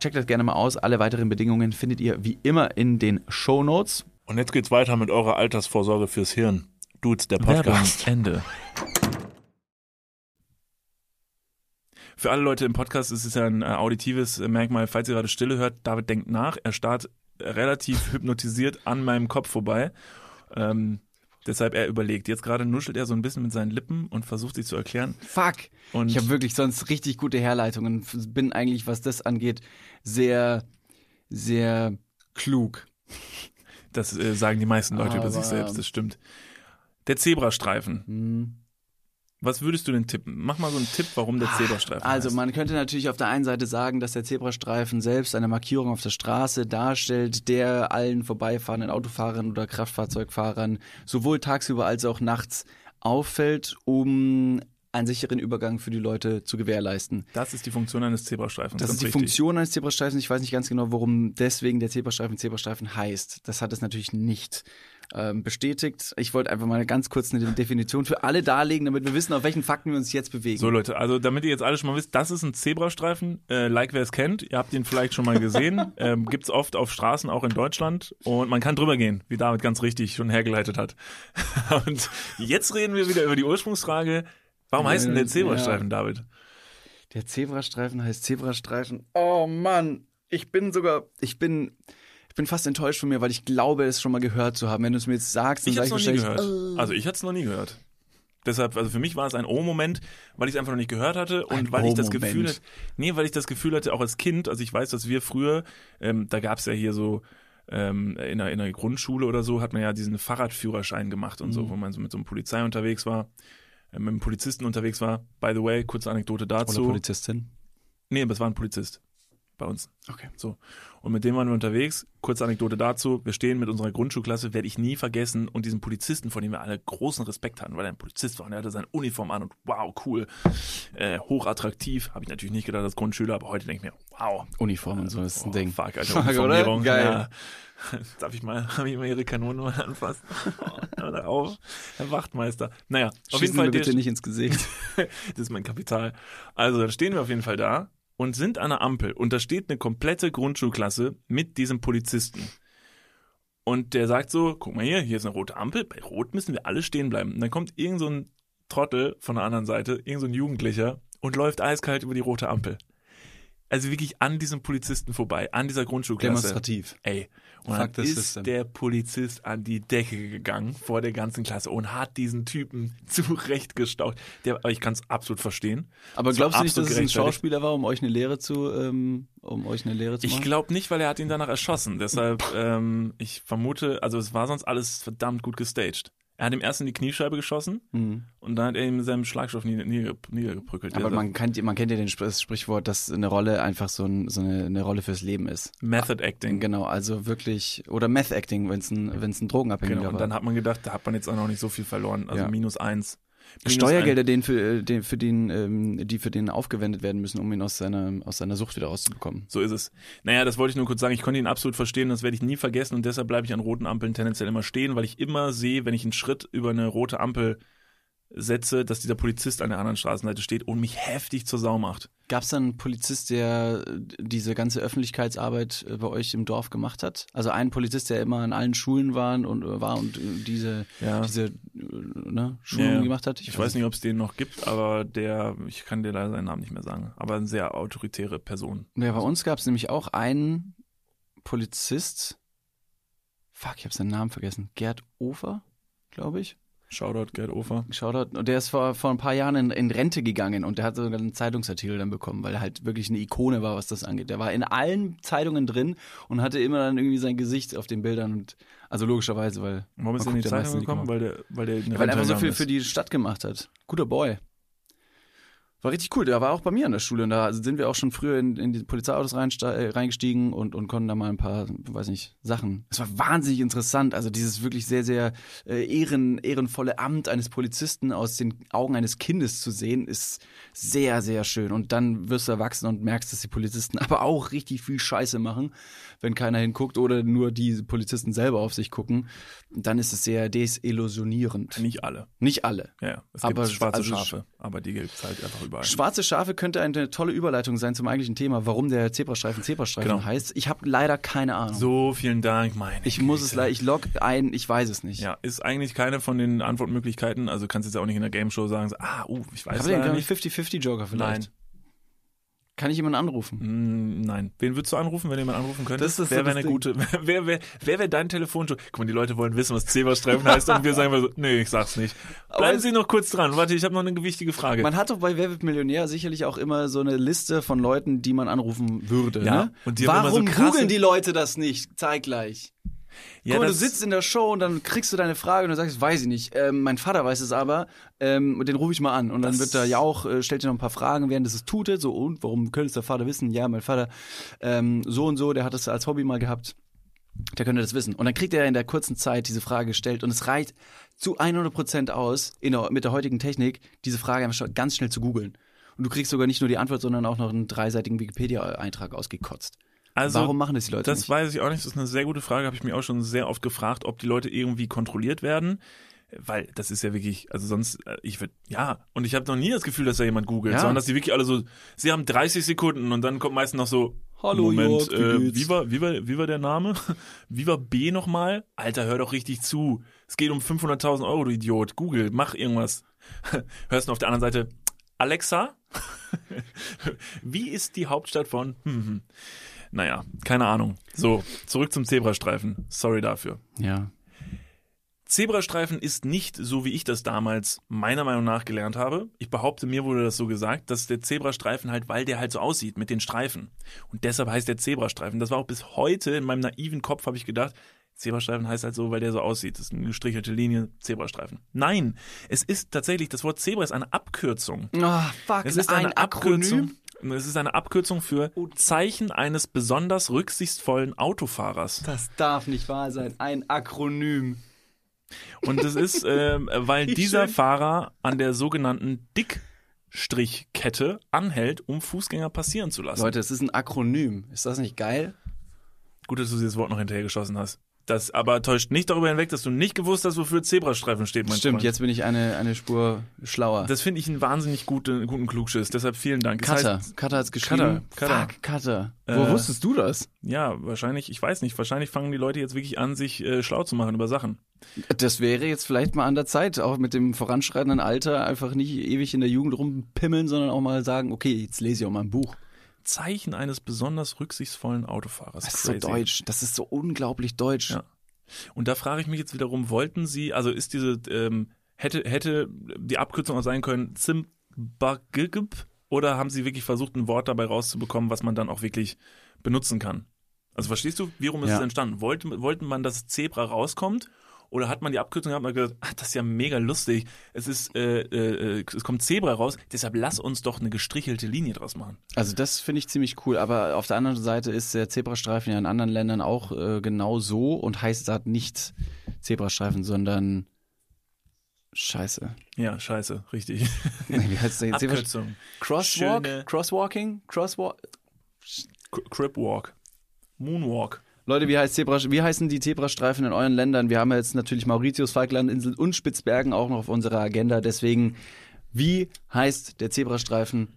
Checkt das gerne mal aus. Alle weiteren Bedingungen findet ihr wie immer in den Show Notes. Und jetzt geht's weiter mit eurer Altersvorsorge fürs Hirn. Dudes, der Podcast. Ende. Für alle Leute im Podcast ist es ja ein äh, auditives äh, Merkmal. Falls ihr gerade Stille hört, David denkt nach. Er starrt relativ hypnotisiert an meinem Kopf vorbei. Ähm, deshalb er überlegt. Jetzt gerade nuschelt er so ein bisschen mit seinen Lippen und versucht sich zu erklären. Fuck. Und ich habe wirklich sonst richtig gute Herleitungen. Bin eigentlich, was das angeht, sehr, sehr klug. das äh, sagen die meisten Leute über sich Aber- selbst, das stimmt. Der Zebrastreifen. Hm. Was würdest du denn tippen? Mach mal so einen Tipp, warum der Zebrastreifen Also heißt. man könnte natürlich auf der einen Seite sagen, dass der Zebrastreifen selbst eine Markierung auf der Straße darstellt, der allen vorbeifahrenden Autofahrern oder Kraftfahrzeugfahrern sowohl tagsüber als auch nachts auffällt, um einen sicheren Übergang für die Leute zu gewährleisten. Das ist die Funktion eines Zebrastreifens. Das ist die wichtig. Funktion eines Zebrastreifens. Ich weiß nicht ganz genau, warum deswegen der Zebrastreifen Zebrastreifen heißt. Das hat es natürlich nicht ähm, bestätigt. Ich wollte einfach mal ganz kurz eine Definition für alle darlegen, damit wir wissen, auf welchen Fakten wir uns jetzt bewegen. So Leute, also damit ihr jetzt alle schon mal wisst, das ist ein Zebrastreifen, äh, like wer es kennt, ihr habt ihn vielleicht schon mal gesehen, ähm, gibt's oft auf Straßen, auch in Deutschland und man kann drüber gehen, wie David ganz richtig schon hergeleitet hat. und jetzt reden wir wieder über die Ursprungsfrage, warum heißt denn der Zebrastreifen, David? Der Zebrastreifen heißt Zebrastreifen. Oh Mann, ich bin sogar, ich bin, bin fast enttäuscht von mir, weil ich glaube, es schon mal gehört zu haben. Wenn du es mir jetzt sagst, dann Ich sag hab's ich noch nie gehört. Also ich hatte es noch nie gehört. Deshalb, also für mich war es ein Oh-Moment, weil ich es einfach noch nicht gehört hatte und Ein weil ich das. Gefühl hatte, nee, weil ich das Gefühl hatte, auch als Kind, also ich weiß, dass wir früher, ähm, da gab's ja hier so, ähm, in, der, in der Grundschule oder so, hat man ja diesen Fahrradführerschein gemacht und Mhm. so, wo man so mit so einem Polizei unterwegs war, äh, mit einem Polizisten unterwegs war. By the way, kurze Anekdote Oder dazu. Polizistin. nee, aber es war ein Polizist bei uns. Okay. So. Und mit dem waren wir unterwegs. Kurze Anekdote dazu. Wir stehen mit unserer Grundschulklasse, werde ich nie vergessen. Und diesen Polizisten, von dem wir alle großen Respekt hatten, weil er ein Polizist war und er hatte seine Uniform an und wow, cool. Äh, hochattraktiv. Habe ich natürlich nicht gedacht als Grundschüler, aber heute denke ich mir, wow. Uniform und so ist ein Oh, Ding. Fuck, Alter, Fuck, oder? Geil. Ja. Darf ich mal, habe ich mal ihre Kanone mal anfassen? Hör auf. Herr Wachtmeister. Naja, auf Schießen jeden Fall der, bitte nicht ins Gesicht. das ist mein Kapital. Also, dann stehen wir auf jeden Fall da und sind an der Ampel und da steht eine komplette Grundschulklasse mit diesem Polizisten. Und der sagt so, guck mal hier, hier ist eine rote Ampel, bei Rot müssen wir alle stehen bleiben. Und dann kommt irgend so ein Trottel von der anderen Seite, irgend so ein Jugendlicher und läuft eiskalt über die rote Ampel. Also wirklich an diesem Polizisten vorbei, an dieser Grundschulklasse. Demonstrativ. Ey, und Fuck dann ist system. der Polizist an die Decke gegangen vor der ganzen Klasse und hat diesen Typen zurechtgestaucht. Der, aber ich kann es absolut verstehen. Aber war glaubst du nicht, dass es ein. Schauspieler war, um euch eine Lehre zu, ähm, um euch eine Lehre zu Ich machen? glaube nicht, weil er hat ihn danach erschossen. Deshalb, ähm, ich vermute, also es war sonst alles verdammt gut gestaged. Er hat ihm erst in die Kniescheibe geschossen Mhm. und dann hat er ihm mit seinem Schlagstoff nieder, nieder, niedergeprückelt. Aber Der- man kennt, man kennt ja den das Sprichwort, dass eine Rolle einfach so, ein, so eine, eine Rolle fürs Leben ist. Method Acting. Genau, also wirklich, oder Meth Acting, wenn es ein, wenn's ein Drogenabhängiger Genau. Und war. dann hat man gedacht, da hat man jetzt auch noch nicht so viel verloren. Also Ja. minus eins. Steuergelder, den für, äh, den, für den, ähm, die für den aufgewendet werden müssen, um ihn aus seiner, aus seiner Sucht wieder rauszubekommen. So ist es. Naja, das wollte ich nur kurz sagen. Ich konnte ihn absolut verstehen, das werde ich nie vergessen und deshalb bleibe ich an roten Ampeln tendenziell immer stehen, weil ich immer sehe, wenn ich einen Schritt über eine rote Ampel setze, dass dieser Polizist an der anderen Straßenseite steht und mich heftig zur Sau macht. Gab es dann einen Polizist, der äh, diese ganze Öffentlichkeitsarbeit äh, bei euch im Dorf gemacht hat? Also ein Polizist, der immer an allen Schulen war und, äh, war und äh, diese, Ja. diese äh, ne, Schulungen Ja, gemacht hat? Ich, weiß nicht, ob es den noch gibt, aber der, ich kann dir leider seinen Namen nicht mehr sagen, aber eine sehr autoritäre Person. Ja, bei uns gab es nämlich auch einen Polizist. Fuck, ich habe seinen Namen vergessen. Gerd Ofer, glaube ich. Shoutout Gerd Ofer. Shoutout. Und der ist vor, vor ein paar Jahren in, in Rente gegangen und der hat sogar einen Zeitungsartikel dann bekommen, weil er halt wirklich eine Ikone war, was das angeht. Der war in allen Zeitungen drin und hatte immer dann irgendwie sein Gesicht auf den Bildern und also logischerweise, weil Warum ist er in die Zeitung gekommen? Weil der, weil der, Ja, weil er einfach so viel gegangen für ist. die Stadt gemacht hat. Guter Boy. War richtig cool. Der war auch bei mir an der Schule und da sind wir auch schon früher in, in die Polizeiautos äh, reingestiegen und, und konnten da mal ein paar, weiß nicht, Sachen. Es war wahnsinnig interessant. Also dieses wirklich sehr, sehr äh, ehren, ehrenvolle Amt eines Polizisten aus den Augen eines Kindes zu sehen, ist sehr, sehr schön. Und dann wirst du erwachsen und merkst, dass die Polizisten aber auch richtig viel Scheiße machen, wenn keiner hinguckt oder nur die Polizisten selber auf sich gucken. Dann ist es sehr desillusionierend. Nicht alle. Nicht alle. Ja. Es Aber gibt schwarze also Schafe, aber die gibt's halt einfach überall. Schwarze Schafe könnte eine tolle Überleitung sein zum eigentlichen Thema, warum der Zebrastreifen Zebrastreifen Genau. heißt. Ich habe leider keine Ahnung. So, vielen Dank, meine ich muss es leider, ich log ein, ich weiß es nicht. Ja, ist eigentlich keine von den Antwortmöglichkeiten. Also kannst jetzt auch nicht in der Game Show sagen, so, ah, uh, ich weiß Haben wir leider den nicht. 50-50 Joker vielleicht? Nein. Kann ich jemanden anrufen? Mm, Nein. Wen würdest du anrufen, wenn jemand anrufen könnte? Das ist wer so wäre eine gute, wer wäre wer wär dein Telefonjoker? Guck mal, die Leute wollen wissen, was Zebrastreifen heißt und wir sagen mal so, nee, ich sag's nicht. Bleiben Aber- Sie noch kurz dran. Warte, ich habe noch eine wichtige Frage. Man hat doch bei Wer wird Millionär sicherlich auch immer so eine Liste von Leuten, die man anrufen würde. Ja, ne? und die Warum so krasse- googeln die Leute das nicht zeitgleich? Ja, Guck mal, du sitzt in der Show und dann kriegst du deine Frage und du sagst, weiß ich nicht. Ähm, mein Vater weiß es aber, ähm, und den rufe ich mal an. Und dann wird da ja auch, äh, stellt dir noch ein paar Fragen, während es es tutet. So, und warum könnte es der Vater wissen? Ja, mein Vater ähm, so und so, der hat es als Hobby mal gehabt. Der könnte das wissen. Und dann kriegt er in der kurzen Zeit diese Frage gestellt und es reicht zu 100% aus, der, mit der heutigen Technik, diese Frage ganz schnell zu googeln. Und du kriegst sogar nicht nur die Antwort, sondern auch noch einen dreiseitigen Wikipedia-Eintrag ausgekotzt. Also, Warum machen das die Leute Das nicht? weiß ich auch nicht. Das ist eine sehr gute Frage. Habe ich mich auch schon sehr oft gefragt, ob die Leute irgendwie kontrolliert werden. Weil das ist ja wirklich, also sonst, äh, ich würde, ja, und ich habe noch nie das Gefühl, dass da jemand googelt, Ja. sondern dass die wirklich alle so, sie haben 30 Sekunden und dann kommt meistens noch so, Hallo, Moment, Jörg, wie äh, wie, war, wie, war, wie war der Name? Wie war B nochmal? Alter, hör doch richtig zu. Es geht um 500.000 Euro, du Idiot. Google, mach irgendwas. Hörst du auf der anderen Seite, Alexa? wie ist die Hauptstadt von? Naja, keine Ahnung. So, zurück zum Zebrastreifen. Sorry dafür. Ja. Zebrastreifen ist nicht so, wie ich das damals meiner Meinung nach gelernt habe. Ich behaupte, mir wurde das so gesagt, dass der Zebrastreifen halt, weil der halt so aussieht mit den Streifen. Und deshalb heißt der Zebrastreifen. Das war auch bis heute in meinem naiven Kopf, habe ich gedacht, Zebrastreifen heißt halt so, weil der so aussieht. Das ist eine gestrichelte Linie, Zebrastreifen. Nein, es ist tatsächlich, das Wort Zebra ist eine Abkürzung. Ah, fuck, Es ist eine Abkürzung. Es ist eine Abkürzung für Zeichen eines besonders rücksichtsvollen Autofahrers. Das darf nicht wahr sein. Ein Akronym. Und das ist, ähm, weil Wie dieser schön. Fahrer an der sogenannten Dickstrichkette anhält, um Fußgänger passieren zu lassen. Leute, es ist ein Akronym. Ist das nicht geil? Gut, dass du dieses Wort noch hinterhergeschossen hast. Das aber täuscht nicht darüber hinweg, dass du nicht gewusst hast, wofür Zebrastreifen steht, mein Stimmt, Freund. jetzt bin ich eine, eine Spur schlauer. Das finde ich einen wahnsinnig gute, guten Klugschiss. Deshalb vielen Dank. Es Cutter. heißt- Cutter hat's geschrieben. Cutter, Cutter. Fuck, Cutter. Äh, Wo wusstest du das? ja, wahrscheinlich, ich weiß nicht, wahrscheinlich fangen die Leute jetzt wirklich an, sich äh, schlau zu machen über Sachen. Das wäre jetzt vielleicht mal an der Zeit, auch mit dem voranschreitenden Alter, einfach nicht ewig in der Jugend rumpimmeln, sondern auch mal sagen, okay, jetzt lese ich auch mal ein Buch. Zeichen eines besonders rücksichtsvollen Autofahrers. Das ist so Crazy. deutsch. Das ist so unglaublich deutsch. Ja. Und da frage ich mich jetzt wiederum, wollten Sie, also ist diese, ähm, hätte, hätte die Abkürzung auch sein können, Zimbagigib, oder haben Sie wirklich versucht, ein Wort dabei rauszubekommen, was man dann auch wirklich benutzen kann? Also verstehst du, warum ist Ja. es entstanden? Wollte, wollten man, dass Zebra rauskommt? Oder hat man die Abkürzung gehabt und hat gesagt, ach, das ist ja mega lustig. Es ist, äh, äh, es kommt Zebra raus, deshalb lass uns doch eine gestrichelte Linie draus machen. Also das finde ich ziemlich cool, aber auf der anderen Seite ist der Zebrastreifen ja in anderen Ländern auch äh, genau so und heißt da nicht Zebrastreifen, sondern Scheiße. Ja, scheiße, richtig. Nee, Wie heißt jetzt? Zebra- Abkürzung. Crosswalk? Schöne- Crosswalking? Crosswalk? Cri- Cripwalk. Moonwalk. Leute, wie, heißt Zebra, wie heißen die Zebrastreifen in euren Ländern? Wir haben ja jetzt natürlich Mauritius, Falklandinseln und Spitzbergen auch noch auf unserer Agenda. Deswegen, wie heißt der Zebrastreifen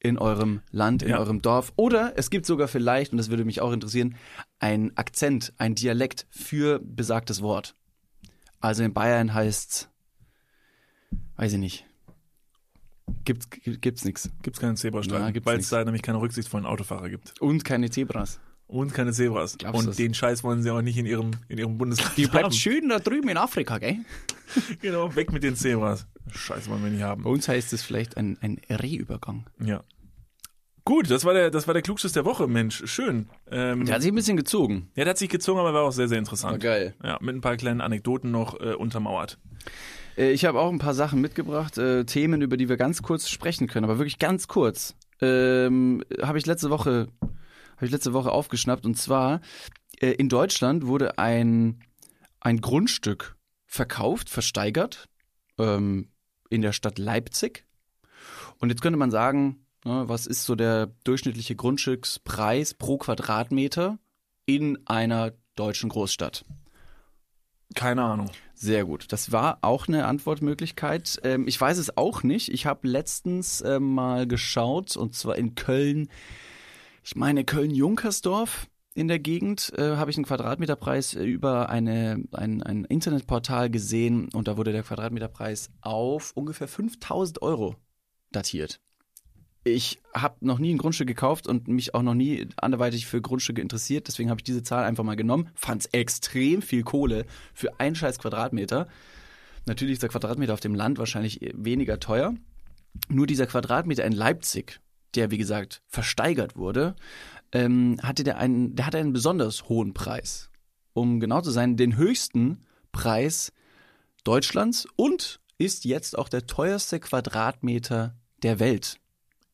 in eurem Land, in Ja. eurem Dorf? Oder es gibt sogar vielleicht, und das würde mich auch interessieren, ein Akzent, ein Dialekt für besagtes Wort. Also in Bayern heißt weiß ich nicht. Gibt's, gibt's nix. Gibt's keinen Zebrastreifen, weil es da nämlich keine rücksichtsvollen Autofahrer gibt. Und keine Zebras. Und keine Zebras. Glaubst und du's? den Scheiß wollen sie auch nicht in ihrem, in ihrem Bundesland Die haben. bleibt schön da drüben in Afrika, gell? Genau, weg mit den Zebras. Scheiß wollen wir nicht haben. Bei uns heißt es vielleicht ein, ein Rehübergang. Ja. Gut, das war der, das war der Klugschiss der Woche, Mensch. Schön. Ähm, Der hat sich ein bisschen gezogen. ja, der hat sich gezogen, aber war auch sehr, sehr interessant. geil. Ja, mit ein paar kleinen Anekdoten noch äh, untermauert. Äh, Ich habe auch ein paar Sachen mitgebracht, äh, Themen, über die wir ganz kurz sprechen können, aber wirklich ganz kurz. Ähm, habe ich letzte Woche habe ich letzte Woche aufgeschnappt und zwar äh, in Deutschland wurde ein ein Grundstück verkauft, versteigert ähm, in der Stadt Leipzig. Und jetzt könnte man sagen, ne, was ist so der durchschnittliche Grundstückspreis pro Quadratmeter in einer deutschen Großstadt? Keine Ahnung. Sehr gut. Das war auch eine Antwortmöglichkeit. Ähm, ich weiß es auch nicht. Ich habe letztens ähm, mal geschaut, und zwar in Köln, ich meine Köln-Junkersdorf in der Gegend, äh, habe ich einen Quadratmeterpreis äh, über eine, ein, ein Internetportal gesehen und da wurde der Quadratmeterpreis auf ungefähr 5000 Euro datiert. Ich habe noch nie ein Grundstück gekauft und mich auch noch nie anderweitig für Grundstücke interessiert. Deswegen habe ich diese Zahl einfach mal genommen. Fand es extrem viel Kohle für einen scheiß Quadratmeter. Natürlich ist der Quadratmeter auf dem Land wahrscheinlich weniger teuer. Nur dieser Quadratmeter in Leipzig, der wie gesagt versteigert wurde, ähm, hatte der einen, der hatte einen besonders hohen Preis. Um genau zu sein, den höchsten Preis Deutschlands und ist jetzt auch der teuerste Quadratmeter der Welt.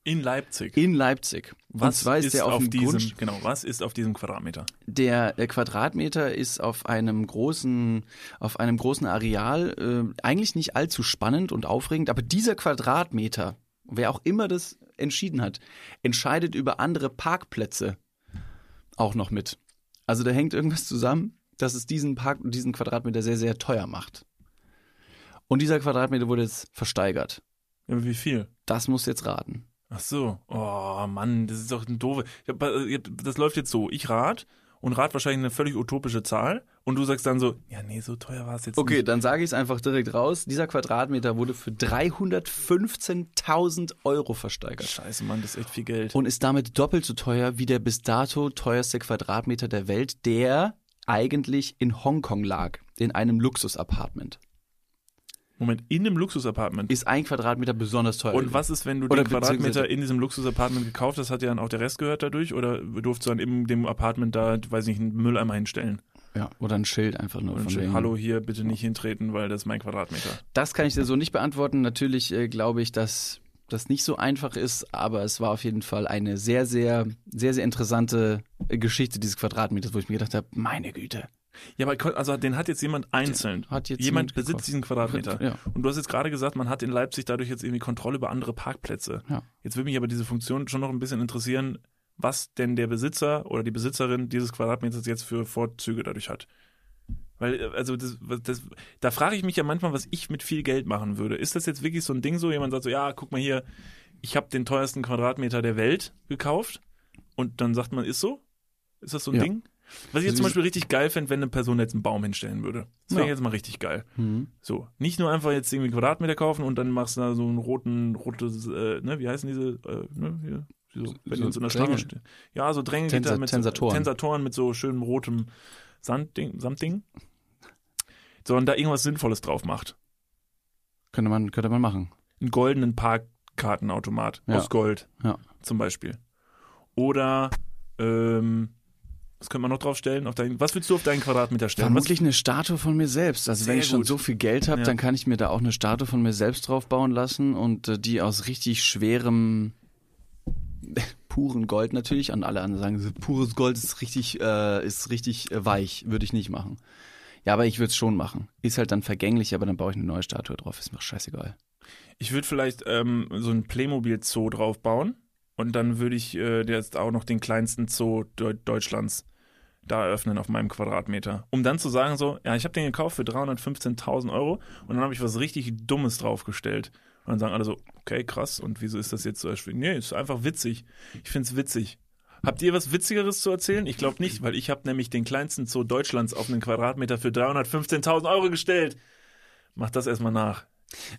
In Leipzig. In Leipzig. was und zwar ist, ist der auf, auf diesem, Grundstück- genau, was ist auf diesem Quadratmeter? der, der Quadratmeter ist auf einem großen, auf einem großen Areal äh, eigentlich nicht allzu spannend und aufregend, aber dieser Quadratmeter, wer auch immer das entschieden hat, entscheidet über andere Parkplätze auch noch mit. Also da hängt irgendwas zusammen, dass es diesen Park, diesen Quadratmeter sehr, sehr teuer macht. Und dieser Quadratmeter wurde jetzt versteigert. Ja, wie viel? Das musst du jetzt raten. Ach so. Oh Mann, das ist doch ein doofe. Das läuft jetzt so. Ich rat und rat wahrscheinlich eine völlig utopische Zahl und du sagst dann so, ja, nee, so teuer war es jetzt Okay, nicht. dann sage ich es einfach direkt raus. Dieser Quadratmeter wurde für 315.000 Euro versteigert Scheiße, Mann, das ist echt viel Geld. und ist damit doppelt so teuer wie der bis dato teuerste Quadratmeter der Welt, der eigentlich in Hongkong lag, in einem Luxusapartment. Moment, in einem Luxusapartment. Ist ein Quadratmeter besonders teuer. Und was ist, wenn du Oder den Quadratmeter in diesem Luxusapartment gekauft hast, hat dir dann auch der Rest gehört dadurch? Oder durftest du dann in dem Apartment da, weiß nicht, einen Mülleimer hinstellen? Ja, oder ein Schild einfach nur von wegen- hallo, hier bitte nicht hintreten, weil das ist mein Quadratmeter. Das kann ich dir so nicht beantworten. Natürlich äh, glaube ich, dass das nicht so einfach ist, aber es war auf jeden Fall eine sehr, sehr, sehr, sehr interessante äh, Geschichte dieses Quadratmeters, wo ich mir gedacht habe, meine Güte. Ja, aber also den hat jetzt jemand einzeln. Hat jetzt jemand jemand besitzt gekauft. diesen Quadratmeter. Ja. Und du hast jetzt gerade gesagt, man hat in Leipzig dadurch jetzt irgendwie Kontrolle über andere Parkplätze. Ja. Jetzt würde mich aber diese Funktion schon noch ein bisschen interessieren, was denn der Besitzer oder die Besitzerin dieses Quadratmeters jetzt für Vorzüge dadurch hat. Weil, äh, also das, das, da frage ich mich ja manchmal, was ich mit viel Geld machen würde. Ist das jetzt wirklich so ein Ding so, jemand sagt so, ja, guck mal hier, ich habe den teuersten Quadratmeter der Welt gekauft und dann sagt man, ist so? Ist das so ein Ja. Ding? Was ich jetzt zum Beispiel richtig geil fände, wenn eine Person jetzt einen Baum hinstellen würde. Das wäre Ja. jetzt mal richtig geil. Mhm. So, nicht nur einfach jetzt irgendwie Quadratmeter kaufen und dann machst du da so einen roten, rotes, äh, ne, wie heißen diese, äh, ne, hier, so, wenn so so einer Dränge. stehen. Ja, so Dränge Tensa- mit Tensatoren. So, Tensatoren mit so schönem rotem Sandding, Samtding. Sondern da irgendwas Sinnvolles drauf macht. Könnte man, könnte man machen. Einen goldenen Parkkartenautomat Ja. aus Gold. Ja. Zum Beispiel. Oder, ähm, was könnte man noch draufstellen? Auf dein, was willst du auf deinen Quadratmeter stellen? Vermutlich eine Statue von mir selbst. Also wenn Sehr ich schon gut. so viel Geld habe, Ja. dann kann ich mir da auch eine Statue von mir selbst drauf bauen lassen und äh, die aus richtig schwerem puren Gold natürlich. Und alle anderen sagen, pures Gold ist richtig, äh, ist richtig äh, weich. Würde ich nicht machen. Ja, aber ich würde es schon machen. Ist halt dann vergänglich, aber dann baue ich eine neue Statue drauf. Ist mir scheißegal. Ich würde vielleicht ähm, so ein Playmobil-Zoo draufbauen und dann würde ich äh, jetzt auch noch den kleinsten Zoo Deu Deutschlands da eröffnen auf meinem Quadratmeter. Um dann zu sagen so, ja, ich habe den gekauft für 315.000 Euro und dann habe ich was richtig Dummes draufgestellt. Und dann sagen alle so, okay, krass, und wieso ist das jetzt so erschwingend? Nee, ist einfach witzig. Ich find's witzig. Habt ihr was Witzigeres zu erzählen? Ich glaube nicht, weil ich habe nämlich den kleinsten Zoo Deutschlands auf einen Quadratmeter für 315.000 Euro gestellt. Macht das erstmal nach.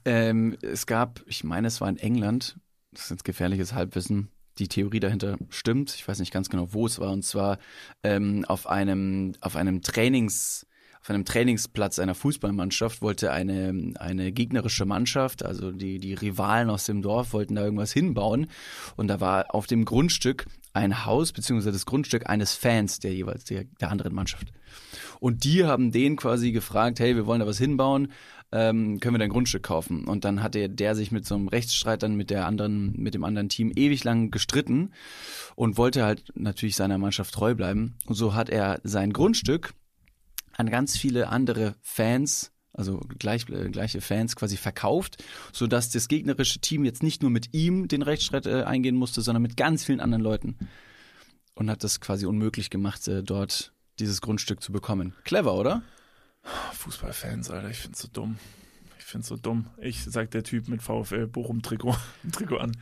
Ähm, es gab, ich meine, es war in England, das ist jetzt gefährliches Halbwissen, die Theorie dahinter stimmt. Ich weiß nicht ganz genau, wo es war. Und zwar ähm, auf einem auf einem Trainings auf einem Trainingsplatz einer Fußballmannschaft wollte eine, eine gegnerische Mannschaft, also die, die Rivalen aus dem Dorf, wollten da irgendwas hinbauen. Und da war auf dem Grundstück ein Haus, beziehungsweise das Grundstück eines Fans der jeweils der, der anderen Mannschaft. Und die haben den quasi gefragt, hey, wir wollen da was hinbauen, ähm, können wir dein Grundstück kaufen? Und dann hatte der sich mit so einem Rechtsstreit dann mit der anderen, mit dem anderen Team ewig lang gestritten und wollte halt natürlich seiner Mannschaft treu bleiben. Und so hat er sein Grundstück an ganz viele andere Fans, also gleich, äh, gleiche Fans quasi verkauft, so dass das gegnerische Team jetzt nicht nur mit ihm den Rechtsstreit äh, eingehen musste, sondern mit ganz vielen anderen Leuten. Und hat das quasi unmöglich gemacht, äh, dort dieses Grundstück zu bekommen. Clever, oder? Fußballfans, Alter, ich find's so dumm. Ich find's so dumm. Ich sag der Typ mit VfL Bochum Trikot, Trikot an.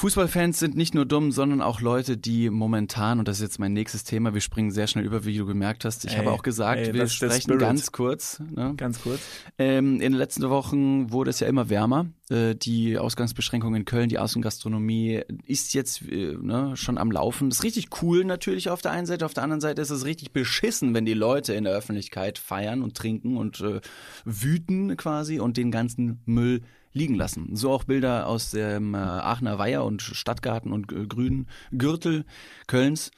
Fußballfans sind nicht nur dumm, sondern auch Leute, die momentan, und das ist jetzt mein nächstes Thema, wir springen sehr schnell über, wie du gemerkt hast. Ich Ey, habe auch gesagt, ey, wir sprechen ganz kurz. Ne? Ganz kurz. Ähm, in den letzten Wochen wurde es ja immer wärmer. Äh, die Ausgangsbeschränkungen in Köln, die Außengastronomie ist jetzt äh, ne, schon am Laufen. Das ist richtig cool natürlich auf der einen Seite. Auf der anderen Seite ist es richtig beschissen, wenn die Leute in der Öffentlichkeit feiern und trinken und äh, wüten quasi und den ganzen Müll liegen lassen. So auch Bilder aus dem äh, Aachener Weiher und Stadtgarten und äh, Grünen Gürtel Kölns.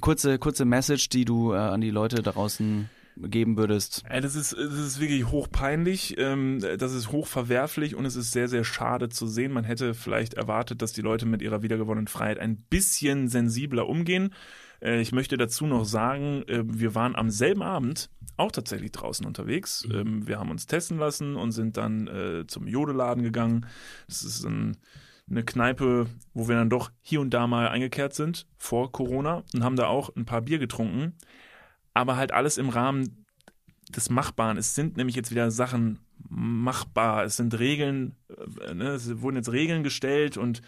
Kurze, kurze Message, die du äh, an die Leute da draußen geben würdest. Das ist, das ist wirklich hochpeinlich, ähm, das ist hochverwerflich und es ist sehr, sehr schade zu sehen. Man hätte vielleicht erwartet, dass die Leute mit ihrer wiedergewonnenen Freiheit ein bisschen sensibler umgehen. Äh, ich möchte dazu noch sagen, äh, wir waren am selben Abend auch tatsächlich draußen unterwegs. Ähm, wir haben uns testen lassen und sind dann äh, zum Jodeladen gegangen. Das ist ein, eine Kneipe, wo wir dann doch hier und da mal eingekehrt sind vor Corona und haben da auch ein paar Bier getrunken aber halt alles im Rahmen des Machbaren. Es sind nämlich jetzt wieder Sachen machbar. Es sind Regeln, äh, ne? es wurden jetzt Regeln gestellt und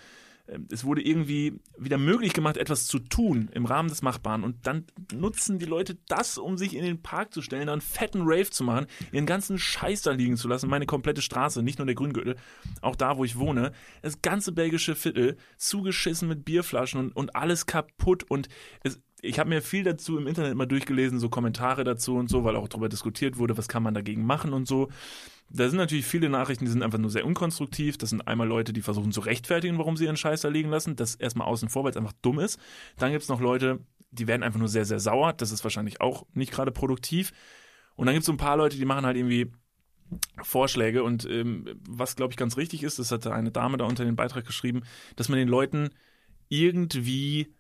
es wurde irgendwie wieder möglich gemacht, etwas zu tun im Rahmen des Machbaren. Und dann nutzen die Leute das, um sich in den Park zu stellen, dann einen fetten Rave zu machen, ihren ganzen Scheiß da liegen zu lassen. Meine komplette Straße, nicht nur der Grüngürtel, auch da, wo ich wohne. Das ganze belgische Viertel zugeschissen mit Bierflaschen und, und alles kaputt. Und es, ich habe mir viel dazu im Internet mal durchgelesen, so Kommentare dazu und so, weil auch darüber diskutiert wurde, was kann man dagegen machen und so. Da sind natürlich viele Nachrichten, die sind einfach nur sehr unkonstruktiv. Das sind einmal Leute, die versuchen zu rechtfertigen, warum sie ihren Scheiß da liegen lassen. Das erstmal außen vor, weil es einfach dumm ist. Dann gibt's noch Leute, die werden einfach nur sehr, sehr sauer. Das ist wahrscheinlich auch nicht gerade produktiv. Und dann gibt's so ein paar Leute, die machen halt irgendwie Vorschläge. Und ähm, was, glaube ich, ganz richtig ist, das hatte eine Dame da unter den Beitrag geschrieben, dass man den Leuten irgendwie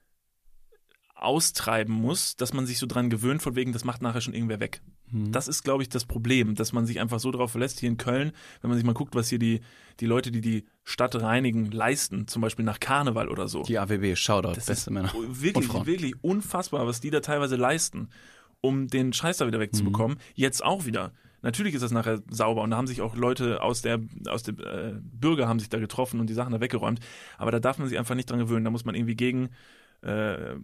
austreiben muss, dass man sich so dran gewöhnt, von wegen, das macht nachher schon irgendwer weg. Das ist, glaube ich, das Problem, dass man sich einfach so darauf verlässt. Hier in Köln, wenn man sich mal guckt, was hier die, die Leute, die die Stadt reinigen, leisten, zum Beispiel nach Karneval oder so. Die AWB, Shoutout, das beste Männer. wirklich, wirklich unfassbar, was die da teilweise leisten, um den Scheiß da wieder wegzubekommen. Jetzt auch wieder. Natürlich ist das nachher sauber und da haben sich auch Leute aus der, aus dem äh, Bürger haben sich da getroffen und die Sachen da weggeräumt. Aber da darf man sich einfach nicht dran gewöhnen. Da muss man irgendwie gegen. Äh,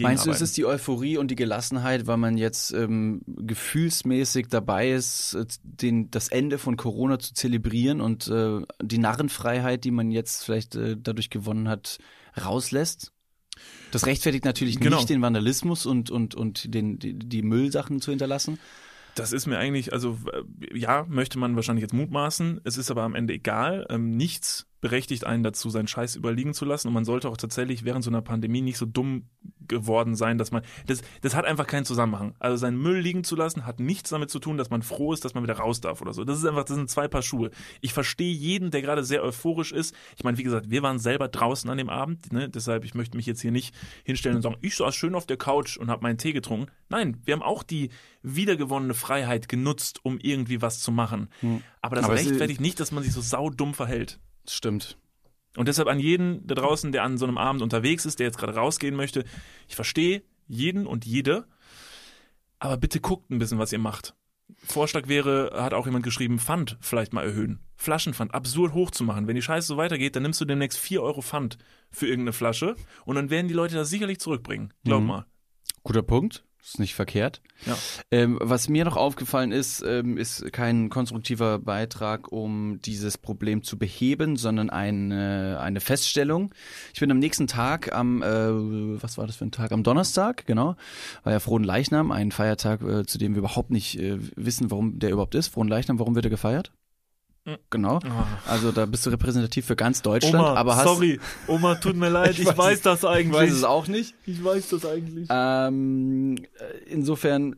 Meinst du, es ist die Euphorie und die Gelassenheit, weil man jetzt ähm, gefühlsmäßig dabei ist, äh, den, das Ende von Corona zu zelebrieren und äh, die Narrenfreiheit, die man jetzt vielleicht äh, dadurch gewonnen hat, rauslässt? Das rechtfertigt natürlich Genau. nicht den Vandalismus und, und, und den, die, die Müllsachen zu hinterlassen. Das ist mir eigentlich, also ja, möchte man wahrscheinlich jetzt mutmaßen. Es ist aber am Ende egal. Ähm, nichts berechtigt einen dazu, seinen Scheiß überliegen zu lassen. Und man sollte auch tatsächlich während so einer Pandemie nicht so dumm geworden sein, dass man. Das, das hat einfach keinen Zusammenhang. Also seinen Müll liegen zu lassen, hat nichts damit zu tun, dass man froh ist, dass man wieder raus darf oder so. Das ist einfach, das sind zwei Paar Schuhe. Ich verstehe jeden, der gerade sehr euphorisch ist. Ich meine, wie gesagt, wir waren selber draußen an dem Abend, ne? deshalb, ich möchte mich jetzt hier nicht hinstellen und sagen, ich saß schön auf der Couch und habe meinen Tee getrunken. Nein, wir haben auch die wiedergewonnene Freiheit genutzt, um irgendwie was zu machen. Aber das Aber es- rechtfertigt nicht, dass man sich so saudumm verhält. Stimmt. Und deshalb an jeden da draußen, der an so einem Abend unterwegs ist, der jetzt gerade rausgehen möchte, ich verstehe jeden und jede, aber bitte guckt ein bisschen, was ihr macht. Vorschlag wäre, hat auch jemand geschrieben, Pfand vielleicht mal erhöhen. Flaschenpfand absurd hoch zu machen. Wenn die Scheiße so weitergeht, dann nimmst du demnächst 4 Euro Pfand für irgendeine Flasche und dann werden die Leute das sicherlich zurückbringen. Glaub Mhm. mal. Guter Punkt. Ist nicht verkehrt. Ja. Ähm, was mir noch aufgefallen ist, ähm, ist kein konstruktiver Beitrag, um dieses Problem zu beheben, sondern eine, eine Feststellung. Ich bin am nächsten Tag, am, äh, was war das für ein Tag? Am Donnerstag, genau, war ja Frohen Leichnam, ein Feiertag, äh, zu dem wir überhaupt nicht äh, wissen, warum der überhaupt ist. Frohen Leichnam, warum wird er gefeiert? Genau. Also da bist du repräsentativ für ganz Deutschland, Oma, aber hast sorry, Oma, tut mir leid, ich, weiß weiß, es- das ich eigentlich. weiß es auch nicht. Ich weiß das eigentlich. Ähm, äh, insofern,